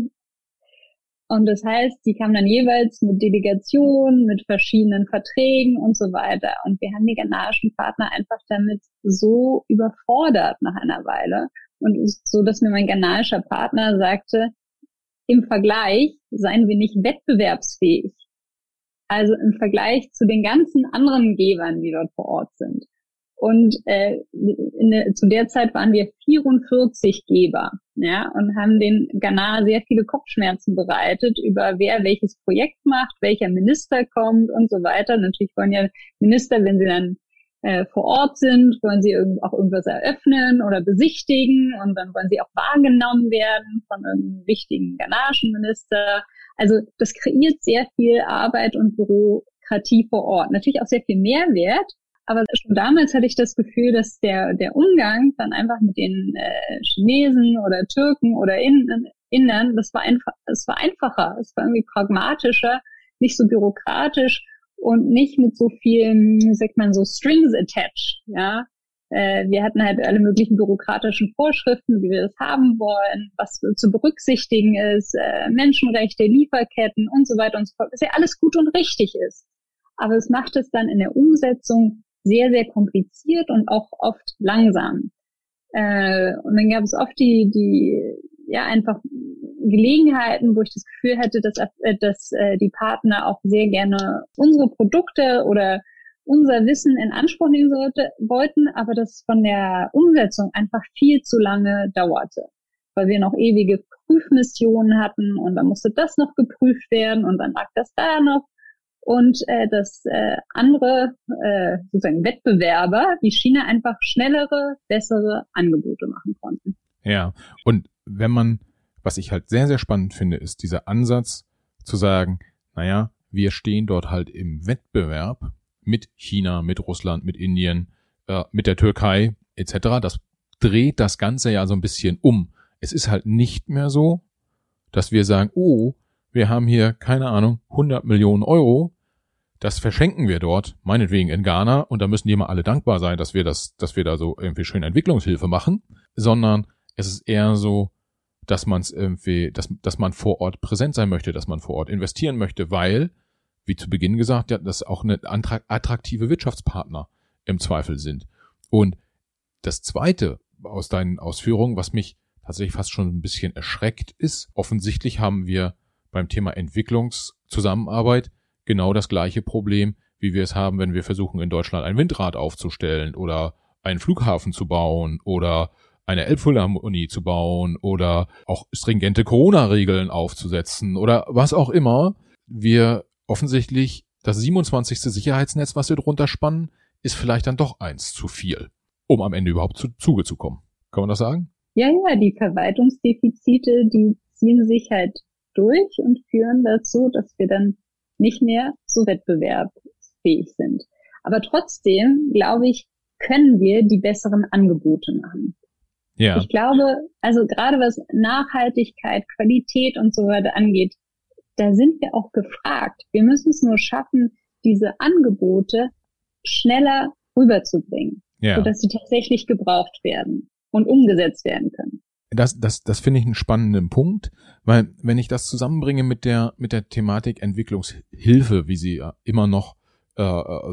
Und das heißt, die kamen dann jeweils mit Delegationen, mit verschiedenen Verträgen und so weiter. Und wir haben die ghanaischen Partner einfach damit so überfordert nach einer Weile. Und so, dass mir mein ghanaischer Partner sagte, im Vergleich seien wir nicht wettbewerbsfähig. Also im Vergleich zu den ganzen anderen Gebern, die dort vor Ort sind. Und äh, in, zu der Zeit waren wir 44 Geber ja, und haben den Ghana sehr viele Kopfschmerzen bereitet über wer welches Projekt macht, welcher Minister kommt und so weiter. Natürlich wollen ja Minister, wenn sie dann äh, vor Ort sind, wollen sie auch irgendwas eröffnen oder besichtigen und dann wollen sie auch wahrgenommen werden von einem wichtigen ghanaischen Minister. Also das kreiert sehr viel Arbeit und Bürokratie vor Ort. Natürlich auch sehr viel Mehrwert, aber schon damals hatte ich das Gefühl, dass der, der Umgang dann einfach mit den äh, Chinesen oder Türken oder Innen, Innern, das war einfach, es war einfacher, es war irgendwie pragmatischer, nicht so bürokratisch und nicht mit so vielen, wie sagt man, so Strings attached, ja. Äh, wir hatten halt alle möglichen bürokratischen Vorschriften, wie wir das haben wollen, was zu berücksichtigen ist, äh, Menschenrechte, Lieferketten und so weiter und so fort, was ja alles gut und richtig ist. Aber es macht es dann in der Umsetzung sehr, sehr kompliziert und auch oft langsam. Äh, und dann gab es oft die, die, ja, einfach Gelegenheiten, wo ich das Gefühl hatte, dass, äh, dass äh, die Partner auch sehr gerne unsere Produkte oder unser Wissen in Anspruch nehmen sollte, wollten, aber das von der Umsetzung einfach viel zu lange dauerte, weil wir noch ewige Prüfmissionen hatten und dann musste das noch geprüft werden und dann lag das da noch und äh, dass äh, andere äh, sozusagen Wettbewerber wie China einfach schnellere, bessere Angebote machen konnten. Ja, und wenn man, was ich halt sehr, sehr spannend finde, ist dieser Ansatz zu sagen, naja, wir stehen dort halt im Wettbewerb mit China, mit Russland, mit Indien, äh, mit der Türkei etc. Das dreht das Ganze ja so ein bisschen um. Es ist halt nicht mehr so, dass wir sagen, oh, wir haben hier, keine Ahnung, 100 Millionen Euro, das verschenken wir dort, meinetwegen in Ghana, und da müssen die mal alle dankbar sein, dass wir das, dass wir da so irgendwie schön Entwicklungshilfe machen, sondern es ist eher so, dass man es irgendwie, dass, dass man vor Ort präsent sein möchte, dass man vor Ort investieren möchte, weil, wie zu Beginn gesagt, ja, das auch eine attraktive Wirtschaftspartner im Zweifel sind. Und das zweite aus deinen Ausführungen, was mich tatsächlich fast schon ein bisschen erschreckt ist, offensichtlich haben wir beim Thema Entwicklungszusammenarbeit genau das gleiche Problem, wie wir es haben, wenn wir versuchen, in Deutschland ein Windrad aufzustellen oder einen Flughafen zu bauen oder eine Elbphilharmonie zu bauen oder auch stringente Corona-Regeln aufzusetzen oder was auch immer. Wir offensichtlich das 27. Sicherheitsnetz, was wir drunter spannen, ist vielleicht dann doch eins zu viel, um am Ende überhaupt zu Zuge zu kommen. Kann man das sagen? Ja, ja, die Verwaltungsdefizite, die ziehen sich halt durch und führen dazu, dass wir dann nicht mehr so wettbewerbsfähig sind. Aber trotzdem, glaube ich, können wir die besseren Angebote machen. Ja. Ich glaube, also gerade was Nachhaltigkeit, Qualität und so weiter angeht, da sind wir auch gefragt. Wir müssen es nur schaffen, diese Angebote schneller rüberzubringen, ja. sodass sie tatsächlich gebraucht werden und umgesetzt werden können das, das, das finde ich einen spannenden Punkt, weil wenn ich das zusammenbringe mit der, mit der Thematik Entwicklungshilfe, wie sie immer noch äh,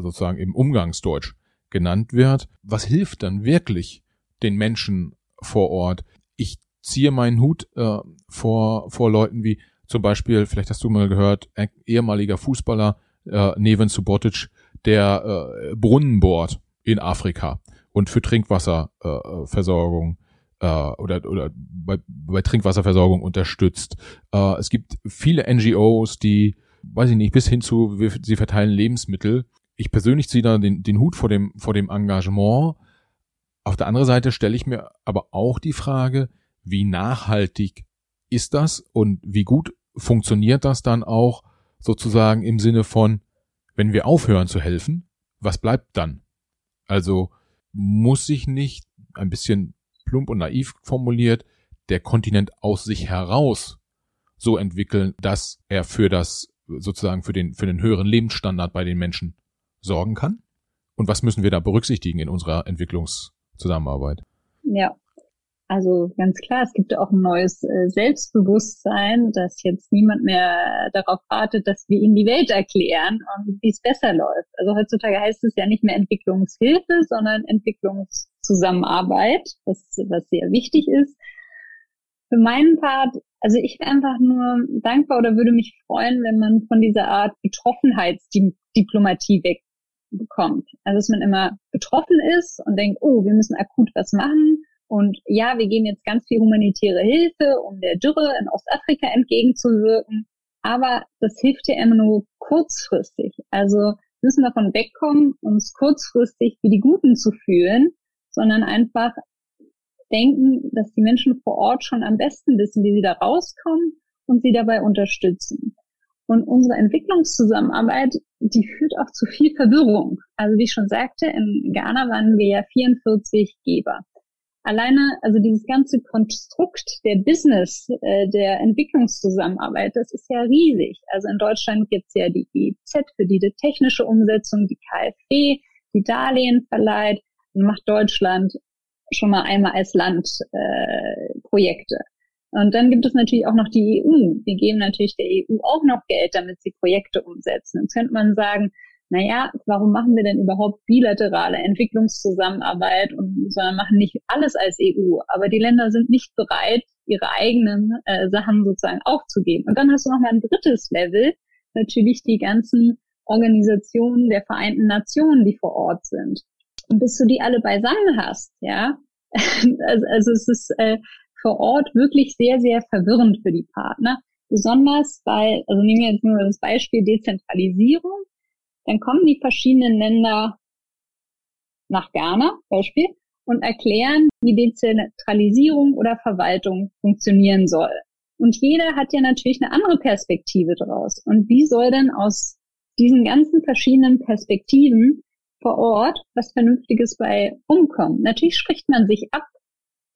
sozusagen im Umgangsdeutsch genannt wird, was hilft dann wirklich den Menschen vor Ort? Ich ziehe meinen Hut äh, vor, vor Leuten wie zum Beispiel, vielleicht hast du mal gehört, ehemaliger Fußballer äh, Neven Subotic, der äh, Brunnen bohrt in Afrika und für Trinkwasserversorgung äh, oder, oder bei, bei Trinkwasserversorgung unterstützt. Äh, es gibt viele NGOs, die, weiß ich nicht, bis hin zu, sie verteilen Lebensmittel. Ich persönlich ziehe da den, den Hut vor dem, vor dem Engagement. Auf der anderen Seite stelle ich mir aber auch die Frage, wie nachhaltig ist das und wie gut funktioniert das dann auch sozusagen im Sinne von, wenn wir aufhören zu helfen, was bleibt dann? Also muss sich nicht ein bisschen plump und naiv formuliert, der Kontinent aus sich heraus so entwickeln, dass er für das sozusagen für den für den höheren Lebensstandard bei den Menschen sorgen kann? Und was müssen wir da berücksichtigen in unserer Entwicklungszusammenarbeit? Ja, also ganz klar, es gibt auch ein neues äh, Selbstbewusstsein, dass jetzt niemand mehr darauf wartet, dass wir ihnen die Welt erklären und wie es besser läuft. Also heutzutage heißt es ja nicht mehr Entwicklungshilfe, sondern Entwicklungszusammenarbeit, was, was sehr wichtig ist. Für meinen Part, also ich wäre einfach nur dankbar oder würde mich freuen, wenn man von dieser Art Betroffenheitsdiplomatie wegbekommt. Also dass man immer betroffen ist und denkt, oh, wir müssen akut was machen und ja, wir geben jetzt ganz viel humanitäre Hilfe, um der Dürre in Ostafrika entgegenzuwirken. Aber das hilft ja immer nur kurzfristig. Also müssen davon wegkommen, uns kurzfristig wie die Guten zu fühlen, sondern einfach denken, dass die Menschen vor Ort schon am besten wissen, wie sie da rauskommen und sie dabei unterstützen. Und unsere Entwicklungszusammenarbeit, die führt auch zu viel Verwirrung. Also wie ich schon sagte, in Ghana waren wir ja 44 Geber alleine, also dieses ganze Konstrukt der Business, äh, der Entwicklungszusammenarbeit, das ist ja riesig. Also in Deutschland gibt's ja die GIZ für die, die technische Umsetzung, die KfW, die Darlehen verleiht macht Deutschland schon mal einmal als Land äh, Projekte. Und dann gibt es natürlich auch noch die EU. Wir geben natürlich der EU auch noch Geld, damit sie Projekte umsetzen. Jetzt könnte man sagen, naja, warum machen wir denn überhaupt bilaterale Entwicklungszusammenarbeit und sondern machen nicht alles als EU? Aber die Länder sind nicht bereit, ihre eigenen äh, Sachen sozusagen aufzugeben. Und dann hast du noch mal ein drittes Level, natürlich die ganzen Organisationen der Vereinten Nationen, die vor Ort sind. Und bis du die alle beisammen hast, ja, also, also es ist äh, vor Ort wirklich sehr, sehr verwirrend für die Partner. Besonders bei, also nehmen wir jetzt nur das Beispiel Dezentralisierung dann kommen die verschiedenen Länder nach Ghana, Beispiel, und erklären, wie Dezentralisierung oder Verwaltung funktionieren soll. Und jeder hat ja natürlich eine andere Perspektive daraus. Und wie soll denn aus diesen ganzen verschiedenen Perspektiven vor Ort was Vernünftiges bei umkommen? Natürlich spricht man sich ab,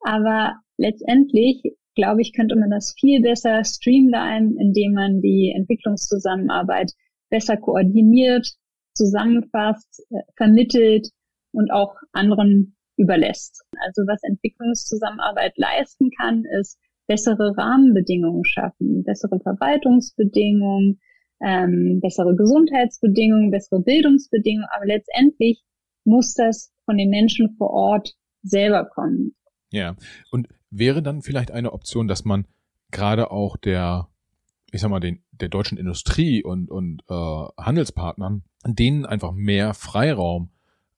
aber letztendlich, glaube ich, könnte man das viel besser streamline, indem man die Entwicklungszusammenarbeit besser koordiniert, zusammenfasst, äh, vermittelt und auch anderen überlässt. Also was Entwicklungszusammenarbeit leisten kann, ist bessere Rahmenbedingungen schaffen, bessere Verwaltungsbedingungen, ähm, bessere Gesundheitsbedingungen, bessere Bildungsbedingungen, aber letztendlich muss das von den Menschen vor Ort selber kommen. Ja, und wäre dann vielleicht eine Option, dass man gerade auch der, ich sag mal, den, der deutschen Industrie und, und äh, Handelspartnern denen einfach mehr Freiraum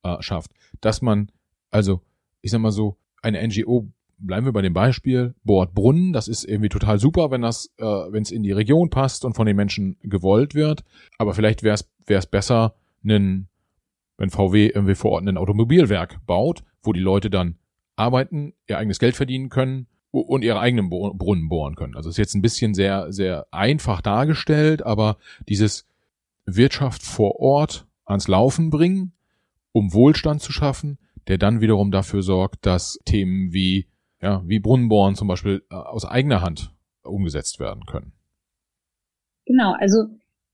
äh, schafft, dass man, also ich sag mal so, eine NGO, bleiben wir bei dem Beispiel, bohrt Brunnen, das ist irgendwie total super, wenn das, äh, wenn es in die Region passt und von den Menschen gewollt wird, aber vielleicht wäre es besser, einen, wenn VW irgendwie vor Ort ein Automobilwerk baut, wo die Leute dann arbeiten, ihr eigenes Geld verdienen können und ihre eigenen Brunnen bohren können. Also ist jetzt ein bisschen sehr, sehr einfach dargestellt, aber dieses Wirtschaft vor Ort ans Laufen bringen, um Wohlstand zu schaffen, der dann wiederum dafür sorgt, dass Themen wie, ja, wie Brunnenbohren zum Beispiel äh, aus eigener Hand umgesetzt werden können. Genau, also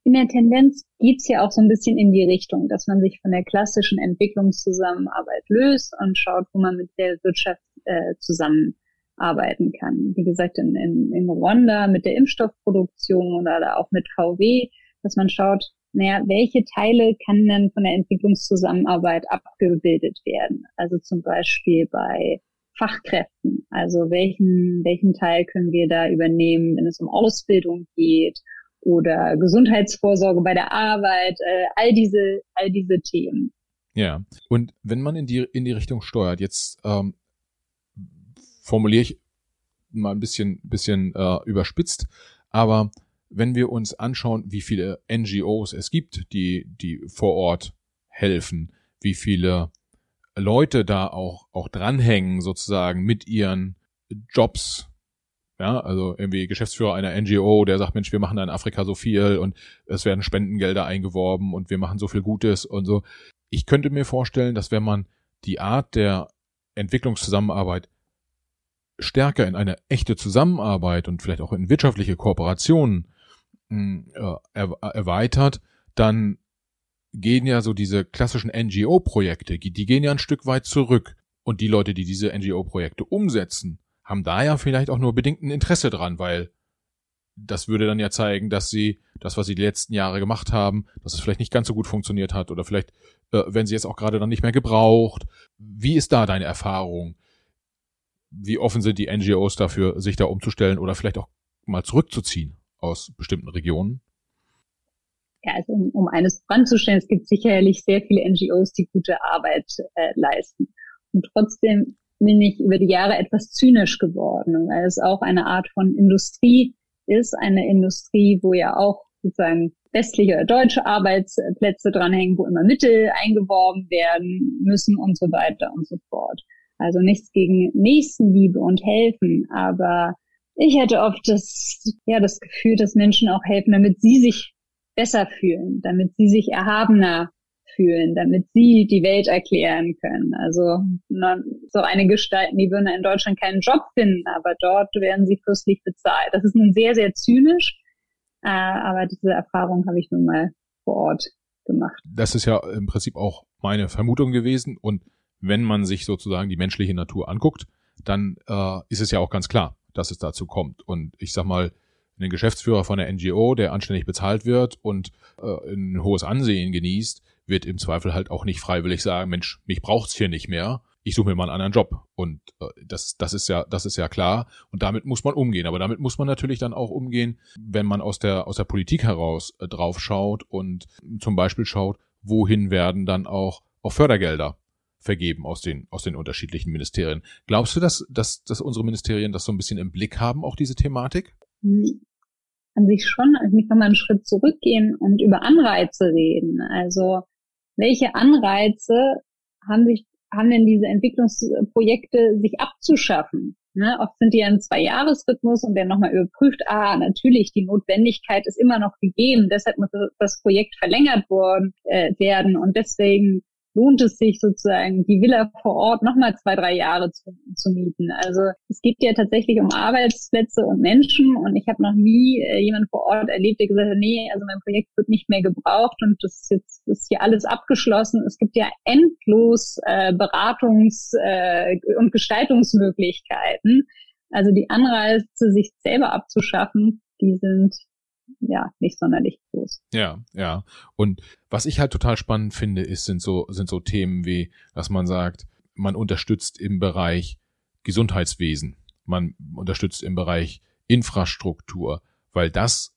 in der Tendenz geht's ja auch so ein bisschen in die Richtung, dass man sich von der klassischen Entwicklungszusammenarbeit löst und schaut, wo man mit der Wirtschaft äh, zusammenarbeiten kann. Wie gesagt, in, in, in Rwanda mit der Impfstoffproduktion oder auch mit VW, dass man schaut, naja, welche Teile kann denn von der Entwicklungszusammenarbeit abgebildet werden? Also zum Beispiel bei Fachkräften. Also welchen, welchen Teil können wir da übernehmen, wenn es um Ausbildung geht oder Gesundheitsvorsorge bei der Arbeit, äh, all diese, all diese Themen. Ja. Und wenn man in die, in die Richtung steuert, jetzt ähm, formuliere ich mal ein bisschen, bisschen äh, überspitzt, aber wenn wir uns anschauen, wie viele NGOs es gibt, die, die vor Ort helfen, wie viele Leute da auch, auch dranhängen, sozusagen mit ihren Jobs, ja, also irgendwie Geschäftsführer einer NGO, der sagt, Mensch, wir machen in Afrika so viel und es werden Spendengelder eingeworben und wir machen so viel Gutes und so. Ich könnte mir vorstellen, dass wenn man die Art der Entwicklungszusammenarbeit stärker in eine echte Zusammenarbeit und vielleicht auch in wirtschaftliche Kooperationen hm, äh, erweitert, dann gehen ja so diese klassischen NGO-Projekte, die gehen ja ein Stück weit zurück. Und die Leute, die diese NGO-Projekte umsetzen, haben da ja vielleicht auch nur bedingt ein Interesse dran, weil das würde dann ja zeigen, dass sie das, was sie die letzten Jahre gemacht haben, dass es vielleicht nicht ganz so gut funktioniert hat oder vielleicht, äh, wenn sie jetzt auch gerade dann nicht mehr gebraucht. Wie ist da deine Erfahrung? Wie offen sind die NGOs dafür, sich da umzustellen oder vielleicht auch mal zurückzuziehen aus bestimmten Regionen? Ja, also um, um eines voranzustellen, es gibt sicherlich sehr viele NGOs, die gute Arbeit äh, leisten. Und trotzdem bin ich über die Jahre etwas zynisch geworden, weil es auch eine Art von Industrie ist, eine Industrie, wo ja auch sozusagen westliche oder deutsche Arbeitsplätze dranhängen, wo immer Mittel eingeworben werden müssen und so weiter und so fort. Also nichts gegen Nächstenliebe und helfen, aber ich hätte oft das, ja, das Gefühl, dass Menschen auch helfen, damit sie sich besser fühlen, damit sie sich erhabener fühlen, damit sie die Welt erklären können. Also so eine Gestalten, die würden in Deutschland keinen Job finden, aber dort werden sie fürstlich bezahlt. Das ist nun sehr, sehr zynisch, äh, aber diese Erfahrung habe ich nun mal vor Ort gemacht. Das ist ja im Prinzip auch meine Vermutung gewesen. Und wenn man sich sozusagen die menschliche Natur anguckt, dann äh, ist es ja auch ganz klar, dass es dazu kommt. Und ich sag mal, ein Geschäftsführer von der NGO, der anständig bezahlt wird und äh, ein hohes Ansehen genießt, wird im Zweifel halt auch nicht freiwillig sagen, Mensch, mich braucht's hier nicht mehr. Ich suche mir mal einen anderen Job. Und äh, das, das ist ja, das ist ja klar. Und damit muss man umgehen. Aber damit muss man natürlich dann auch umgehen, wenn man aus der, aus der Politik heraus äh, drauf schaut und zum Beispiel schaut, wohin werden dann auch, auch Fördergelder vergeben aus den, aus den unterschiedlichen Ministerien. Glaubst du, dass, dass, dass unsere Ministerien das so ein bisschen im Blick haben, auch diese Thematik? An sich schon, also ich kann mal einen Schritt zurückgehen und über Anreize reden. Also welche Anreize haben sich, haben denn diese Entwicklungsprojekte sich abzuschaffen? Ne? Oft sind die ja im Zwei-Jahres-Rhythmus und werden nochmal überprüft, ah, natürlich, die Notwendigkeit ist immer noch gegeben, deshalb muss das Projekt verlängert worden, äh, werden und deswegen lohnt es sich sozusagen, die Villa vor Ort nochmal zwei, drei Jahre zu, zu mieten. Also es geht ja tatsächlich um Arbeitsplätze und Menschen und ich habe noch nie äh, jemand vor Ort erlebt, der gesagt hat, nee, also mein Projekt wird nicht mehr gebraucht und das ist jetzt ist hier alles abgeschlossen. Es gibt ja endlos äh, Beratungs- äh, und Gestaltungsmöglichkeiten. Also die Anreize, sich selber abzuschaffen, die sind ja, nicht sonderlich groß. Ja, ja. Und was ich halt total spannend finde, ist, sind so, sind so Themen wie, dass man sagt, man unterstützt im Bereich Gesundheitswesen, man unterstützt im Bereich Infrastruktur, weil das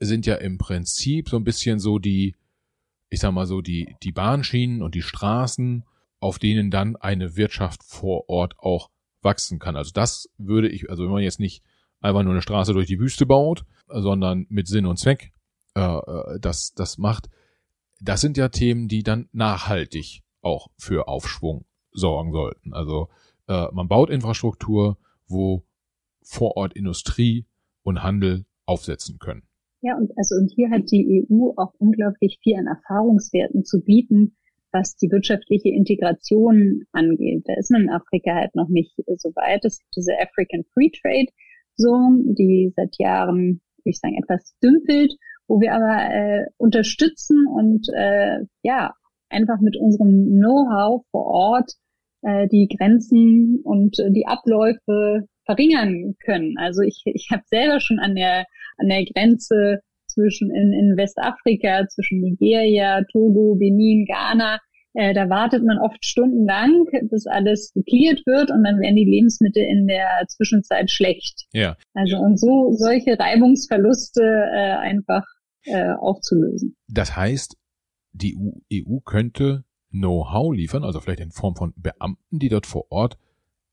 sind ja im Prinzip so ein bisschen so die, ich sag mal so, die, die Bahnschienen und die Straßen, auf denen dann eine Wirtschaft vor Ort auch wachsen kann. Also das würde ich, also wenn man jetzt nicht einfach nur eine Straße durch die Wüste baut, sondern mit Sinn und Zweck äh, äh, das, das macht. Das sind ja Themen, die dann nachhaltig auch für Aufschwung sorgen sollten. Also äh, man baut Infrastruktur, wo vor Ort Industrie und Handel aufsetzen können. Ja, und also und hier hat die EU auch unglaublich viel an Erfahrungswerten zu bieten, was die wirtschaftliche Integration angeht. Da ist man in Afrika halt noch nicht so weit. Es gibt diese African Free Trade Zone, die seit Jahren würde ich sagen, etwas dümpelt, wo wir aber äh, unterstützen und äh, ja, einfach mit unserem Know-how vor Ort äh, die Grenzen und äh, die Abläufe verringern können. Also ich, ich habe selber schon an der an der Grenze zwischen in, in Westafrika, zwischen Nigeria, Togo, Benin, Ghana, äh, da wartet man oft stundenlang, bis alles geklärt wird und dann werden die Lebensmittel in der Zwischenzeit schlecht. Ja. Also und so solche Reibungsverluste äh, einfach äh, aufzulösen. Das heißt, die EU könnte Know-how liefern, also vielleicht in Form von Beamten, die dort vor Ort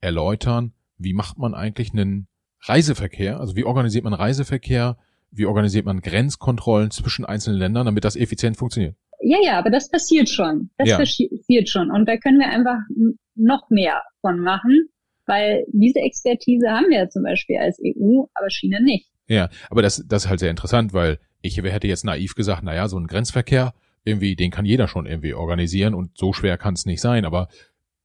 erläutern, wie macht man eigentlich einen Reiseverkehr? Also wie organisiert man Reiseverkehr? Wie organisiert man Grenzkontrollen zwischen einzelnen Ländern, damit das effizient funktioniert? Ja, ja, aber das passiert schon. Das ja. passiert schon. Und da können wir einfach noch mehr von machen, weil diese Expertise haben wir ja zum Beispiel als EU, aber China nicht. Ja, aber das, das ist halt sehr interessant, weil ich hätte jetzt naiv gesagt, naja, so ein Grenzverkehr, irgendwie, den kann jeder schon irgendwie organisieren und so schwer kann es nicht sein. Aber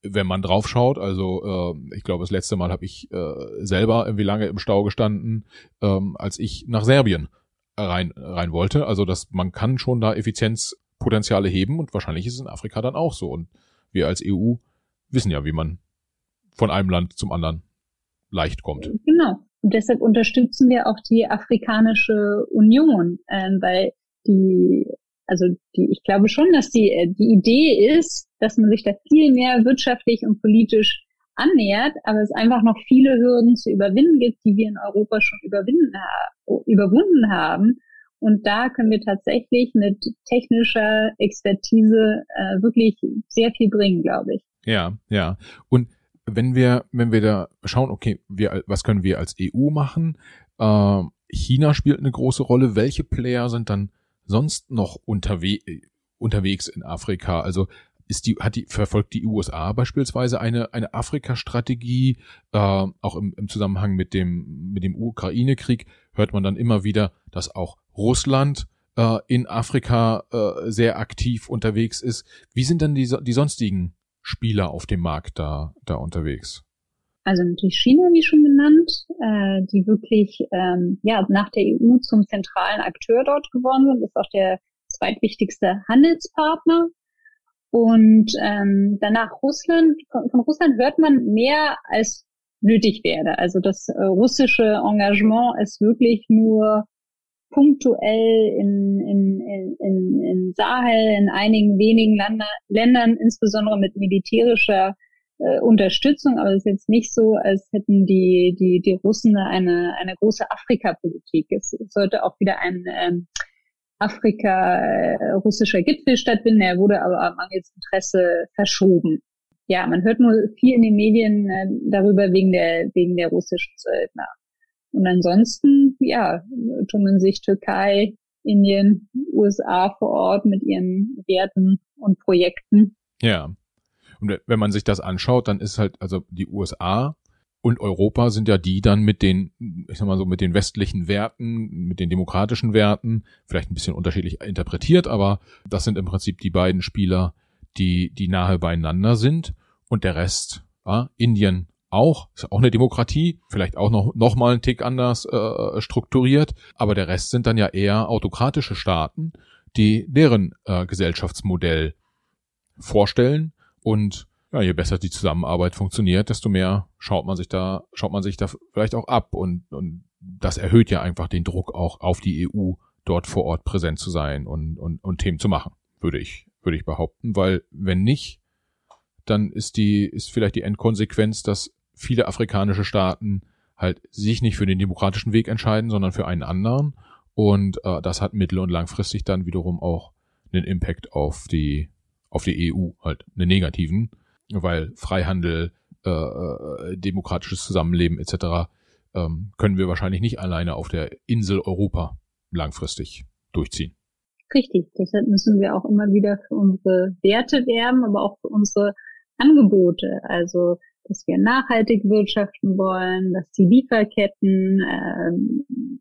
wenn man draufschaut, also äh, ich glaube, das letzte Mal habe ich äh, selber irgendwie lange im Stau gestanden, ähm, als ich nach Serbien rein, rein wollte. Also dass man kann schon da Effizienzpotenziale heben und wahrscheinlich ist es in Afrika dann auch so. Und wir als EU wissen ja, wie man von einem Land zum anderen leicht kommt. Genau. Und deshalb unterstützen wir auch die Afrikanische Union, äh, weil die also die, ich glaube schon, dass die, äh, die Idee ist, dass man sich da viel mehr wirtschaftlich und politisch annähert, aber es einfach noch viele Hürden zu überwinden gibt, die wir in Europa schon überwinden überwunden haben. Und da können wir tatsächlich mit technischer Expertise äh, wirklich sehr viel bringen, glaube ich. Ja, ja. Und wenn wir, wenn wir da schauen, okay, wir, was können wir als EU machen? Äh, China spielt eine große Rolle. Welche Player sind dann sonst noch unterwe unterwegs in Afrika? Also ist die, hat die, verfolgt die USA beispielsweise eine, eine Afrika-Strategie, äh, auch im, im Zusammenhang mit dem, mit dem Ukraine-Krieg hört man dann immer wieder, dass auch Russland äh, in Afrika äh, sehr aktiv unterwegs ist. Wie sind denn die, die sonstigen Spieler auf dem Markt da, da unterwegs? Also natürlich China, wie schon genannt, äh, die wirklich ähm, ja nach der EU zum zentralen Akteur dort geworden sind, ist auch der zweitwichtigste Handelspartner. Und ähm, danach Russland, von Russland hört man mehr als nötig wäre. Also das äh, russische Engagement ist wirklich nur punktuell in, in, in, in, Sahel, in einigen wenigen Länder, Ländern, insbesondere mit militärischer äh, Unterstützung, aber es ist jetzt nicht so, als hätten die, die, die Russen eine, eine große Afrika-Politik. Es sollte auch wieder ein ähm, Afrika-russischer äh, Gipfel stattfinden, er wurde aber mangels Interesse verschoben. Ja, man hört nur viel in den Medien äh, darüber wegen der, wegen der russischen Söldner. Und ansonsten, ja, tummeln sich Türkei, Indien, USA vor Ort mit ihren Werten und Projekten. Ja. Und wenn man sich das anschaut, dann ist halt, also die USA und Europa sind ja die dann mit den, ich sag mal so, mit den westlichen Werten, mit den demokratischen Werten, vielleicht ein bisschen unterschiedlich interpretiert, aber das sind im Prinzip die beiden Spieler, die, die nahe beieinander sind. Und der Rest, ja, Indien auch, ist auch eine Demokratie, vielleicht auch noch, noch mal einen Tick anders äh, strukturiert, aber der Rest sind dann ja eher autokratische Staaten, die deren äh, Gesellschaftsmodell vorstellen und ja, je besser die Zusammenarbeit funktioniert, desto mehr schaut man sich da, schaut man sich da vielleicht auch ab und, und das erhöht ja einfach den Druck auch auf die EU, dort vor Ort präsent zu sein und, und, und Themen zu machen, würde ich, würde ich behaupten, weil wenn nicht, dann ist die, ist vielleicht die Endkonsequenz, dass viele afrikanische Staaten halt sich nicht für den demokratischen Weg entscheiden, sondern für einen anderen. Und äh, das hat mittel- und langfristig dann wiederum auch einen Impact auf die auf die EU halt einen negativen, weil Freihandel, äh, äh, demokratisches Zusammenleben etc. Ähm, können wir wahrscheinlich nicht alleine auf der Insel Europa langfristig durchziehen. Richtig, deshalb müssen wir auch immer wieder für unsere Werte werben, aber auch für unsere Angebote. Also dass wir nachhaltig wirtschaften wollen, dass die Lieferketten ähm,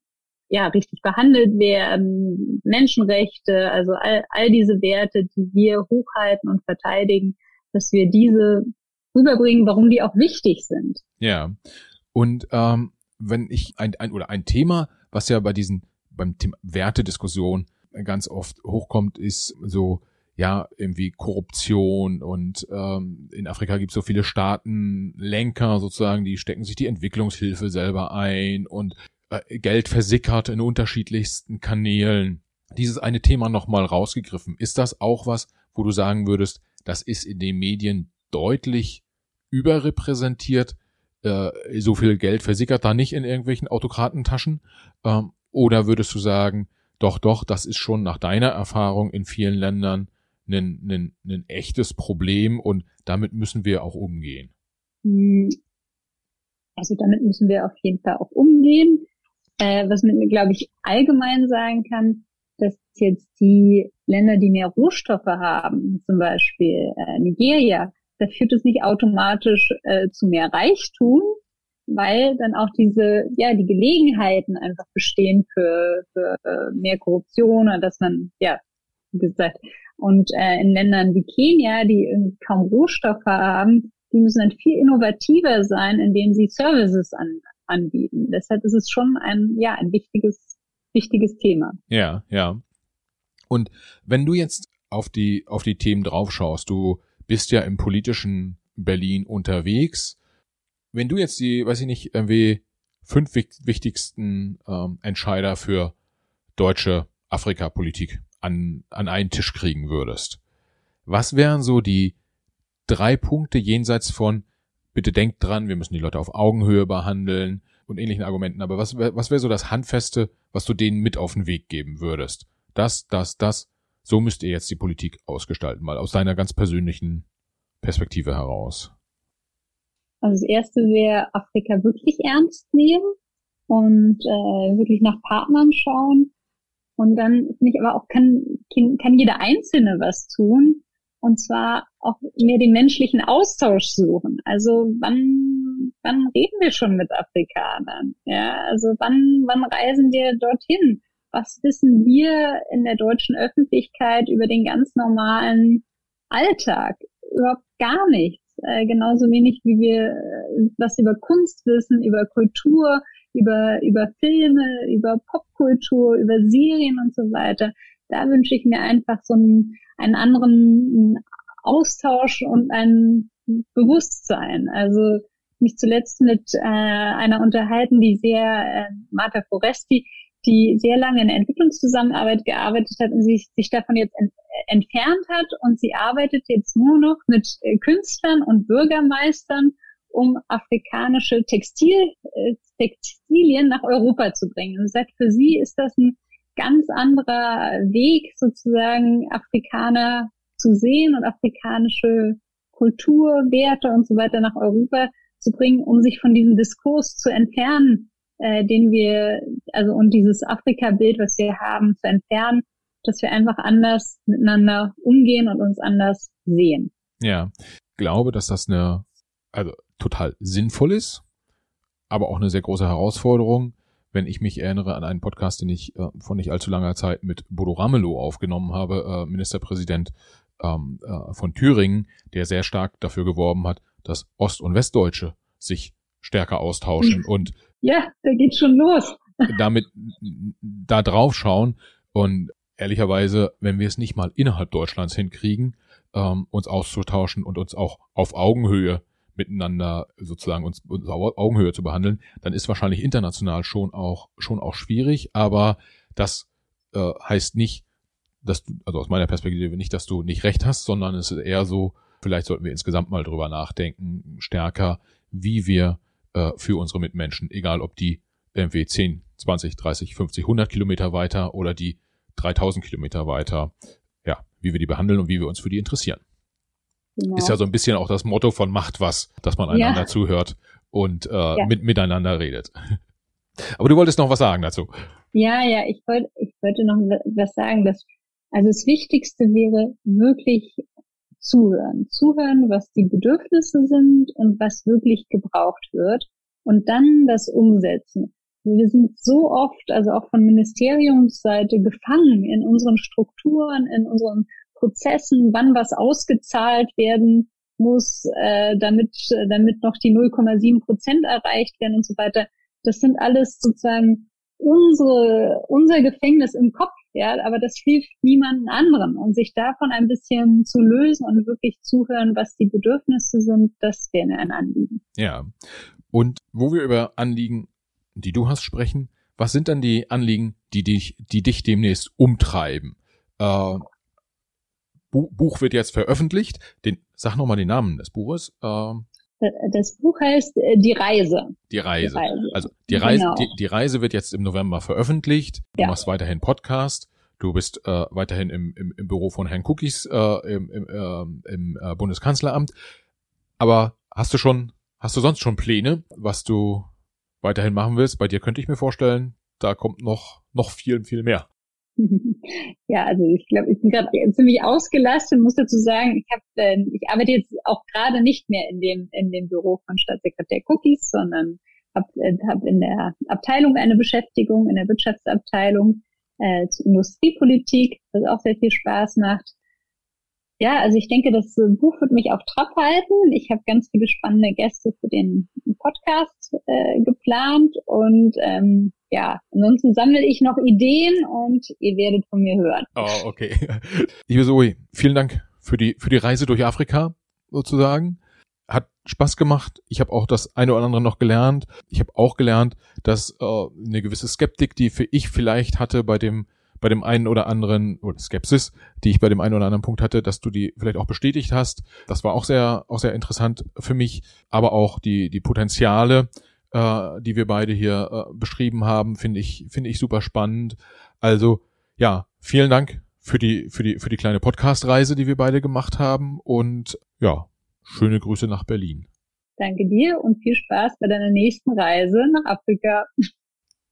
ja, richtig behandelt werden, Menschenrechte, also all, all diese Werte, die wir hochhalten und verteidigen, dass wir diese rüberbringen, warum die auch wichtig sind. Ja. Und ähm, wenn ich ein, ein oder ein Thema, was ja bei diesen beim Thema Wertediskussion ganz oft hochkommt, ist so ja irgendwie Korruption und ähm, in Afrika gibt es so viele Staatenlenker sozusagen, die stecken sich die Entwicklungshilfe selber ein und äh, Geld versickert in unterschiedlichsten Kanälen. Dieses eine Thema nochmal rausgegriffen. Ist das auch was, wo du sagen würdest, das ist in den Medien deutlich überrepräsentiert? Äh, so viel Geld versickert da nicht in irgendwelchen Autokratentaschen? Ähm, oder würdest du sagen, doch, doch, das ist schon nach deiner Erfahrung in vielen Ländern ein, ein, ein echtes Problem und damit müssen wir auch umgehen? Hm, Also damit müssen wir auf jeden Fall auch umgehen. Äh, was man, glaube ich, allgemein sagen kann, dass jetzt die Länder, die mehr Rohstoffe haben, zum Beispiel äh, Nigeria, da führt es nicht automatisch äh, zu mehr Reichtum, weil dann auch diese, ja, die Gelegenheiten einfach bestehen für, für äh, mehr Korruption oder dass man, ja, wie gesagt, und äh, in Ländern wie Kenia, die kaum Rohstoffe haben, die müssen dann viel innovativer sein, indem sie Services an, anbieten. Deshalb ist es schon ein, ja, ein wichtiges, wichtiges Thema. Ja, ja. Und wenn du jetzt auf die, auf die Themen draufschaust, du bist ja im politischen Berlin unterwegs. Wenn du jetzt die, weiß ich nicht, irgendwie fünf wichtigsten ähm, Entscheider für deutsche Afrikapolitik an, an einen Tisch kriegen würdest. Was wären so die drei Punkte jenseits von, bitte denkt dran, wir müssen die Leute auf Augenhöhe behandeln und ähnlichen Argumenten, aber was, was wäre so das Handfeste, was du denen mit auf den Weg geben würdest? Das, das, das, so müsst ihr jetzt die Politik ausgestalten, mal aus deiner ganz persönlichen Perspektive heraus. Also das erste wäre Afrika wirklich ernst nehmen und äh, wirklich nach Partnern schauen und dann finde ich aber auch, kann, kann jeder Einzelne was tun. Und zwar auch mehr den menschlichen Austausch suchen. Also wann, wann reden wir schon mit Afrikanern? Ja, also wann, wann reisen wir dorthin? Was wissen wir in der deutschen Öffentlichkeit über den ganz normalen Alltag? Überhaupt gar nichts. Äh, genauso wenig wie wir äh, was über Kunst wissen, über Kultur, über, über Filme, über Popkultur, über Serien und so weiter. Da wünsche ich mir einfach so einen, einen anderen Austausch und ein Bewusstsein. Also mich zuletzt mit äh, einer unterhalten, die sehr, äh, Marta Foresti, die sehr lange in der Entwicklungszusammenarbeit gearbeitet hat und sich, sich davon jetzt ent, entfernt hat und sie arbeitet jetzt nur noch mit äh, Künstlern und Bürgermeistern um afrikanische Textil, äh, Textilien nach Europa zu bringen. Und sagt, für sie ist das ein ganz anderer Weg, sozusagen Afrikaner zu sehen und afrikanische Kultur, Werte und so weiter nach Europa zu bringen, um sich von diesem Diskurs zu entfernen, äh, den wir, also und dieses Afrika-Bild, was wir haben, zu entfernen, dass wir einfach anders miteinander umgehen und uns anders sehen. Ja, glaube, dass das eine, also total sinnvoll ist, aber auch eine sehr große Herausforderung. Wenn ich mich erinnere an einen Podcast, den ich äh, vor nicht allzu langer Zeit mit Bodo Ramelow aufgenommen habe, äh, Ministerpräsident ähm, äh, von Thüringen, der sehr stark dafür geworben hat, dass Ost- und Westdeutsche sich stärker austauschen und ja, da geht schon los. damit da drauf schauen und ehrlicherweise, wenn wir es nicht mal innerhalb Deutschlands hinkriegen, ähm, uns auszutauschen und uns auch auf Augenhöhe miteinander sozusagen uns, uns auf Augenhöhe zu behandeln, dann ist wahrscheinlich international schon auch schon auch schwierig. Aber das äh, heißt nicht, dass du, also aus meiner Perspektive nicht, dass du nicht recht hast, sondern es ist eher so, vielleicht sollten wir insgesamt mal drüber nachdenken, stärker, wie wir äh, für unsere Mitmenschen, egal ob die irgendwie 10, 20, 30, 50, 100 Kilometer weiter oder die 3000 Kilometer weiter, ja, wie wir die behandeln und wie wir uns für die interessieren. Genau. Ist ja so ein bisschen auch das Motto von macht was, dass man einander ja. zuhört und äh, ja. mit, miteinander redet. Aber du wolltest noch was sagen dazu. Ja, ja, ich wollte, ich wollte noch was sagen, dass, also das Wichtigste wäre wirklich zuhören. Zuhören, was die Bedürfnisse sind und was wirklich gebraucht wird und dann das umsetzen. Wir sind so oft, also auch von Ministeriumsseite, gefangen in unseren Strukturen, in unseren Prozessen, wann was ausgezahlt werden muss, äh, damit, damit noch die 0,7 Prozent erreicht werden und so weiter. Das sind alles sozusagen unsere, unser Gefängnis im Kopf, ja, aber das hilft niemandem anderen. Und sich davon ein bisschen zu lösen und wirklich zuhören, was die Bedürfnisse sind, das wäre ein Anliegen. Ja. Und wo wir über Anliegen, die du hast, sprechen, was sind dann die Anliegen, die dich, die dich demnächst umtreiben? Äh, Buch wird jetzt veröffentlicht. Den, sag nochmal den Namen des Buches. Ähm, das Buch heißt äh, Die Reise. Die Reise. Die Reise. Also die Reise, genau. die, die, Reise wird jetzt im November veröffentlicht. Du ja. machst weiterhin Podcast. Du bist äh, weiterhin im, im, im Büro von Herrn Cookies äh, im, im, äh, im äh, Bundeskanzleramt. Aber hast du schon Hast du sonst schon Pläne, was du weiterhin machen willst? Bei dir könnte ich mir vorstellen, da kommt noch, noch viel, viel mehr. Ja, also ich glaube, ich bin gerade ziemlich ausgelastet und muss dazu sagen, ich habe, äh, ich arbeite jetzt auch gerade nicht mehr in dem in dem Büro von Staatssekretär Cookies, sondern habe äh, hab in der Abteilung eine Beschäftigung in der Wirtschaftsabteilung äh, zur Industriepolitik, was auch sehr viel Spaß macht. Ja, also ich denke, das Buch wird mich auf Trab halten. Ich habe ganz viele spannende Gäste für den Podcast äh, geplant und ähm, ja, ansonsten sammle ich noch Ideen und ihr werdet von mir hören. Oh, okay. Liebe Zoe, vielen Dank für die für die Reise durch Afrika sozusagen. Hat Spaß gemacht. Ich habe auch das eine oder andere noch gelernt. Ich habe auch gelernt, dass äh, eine gewisse Skeptik, die für ich vielleicht hatte bei dem bei dem einen oder anderen, oder Skepsis, die ich bei dem einen oder anderen Punkt hatte, dass du die vielleicht auch bestätigt hast. Das war auch sehr, auch sehr interessant für mich, aber auch die, die Potenziale, äh, die wir beide hier äh, beschrieben haben, finde ich, finde ich super spannend. Also, ja, vielen Dank für die, für die, für die kleine Podcast-Reise, die wir beide gemacht haben und ja, schöne Grüße nach Berlin. Danke dir und viel Spaß bei deiner nächsten Reise nach Afrika.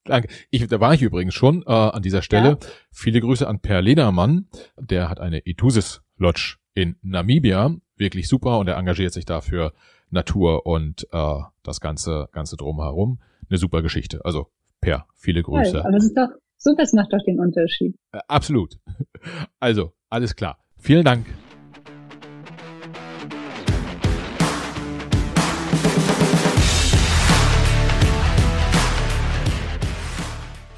Danke. Ich, da war ich übrigens schon äh, an dieser Stelle. Ja. Viele Grüße an Per Ledermann. Der hat eine Etusis Lodge in Namibia. Wirklich super und er engagiert sich dafür Natur und äh, das ganze ganze drumherum. Eine super Geschichte. Also Per, viele Grüße. Ja, aber das ist doch super, das macht doch den Unterschied. Äh, absolut. Also alles klar. Vielen Dank.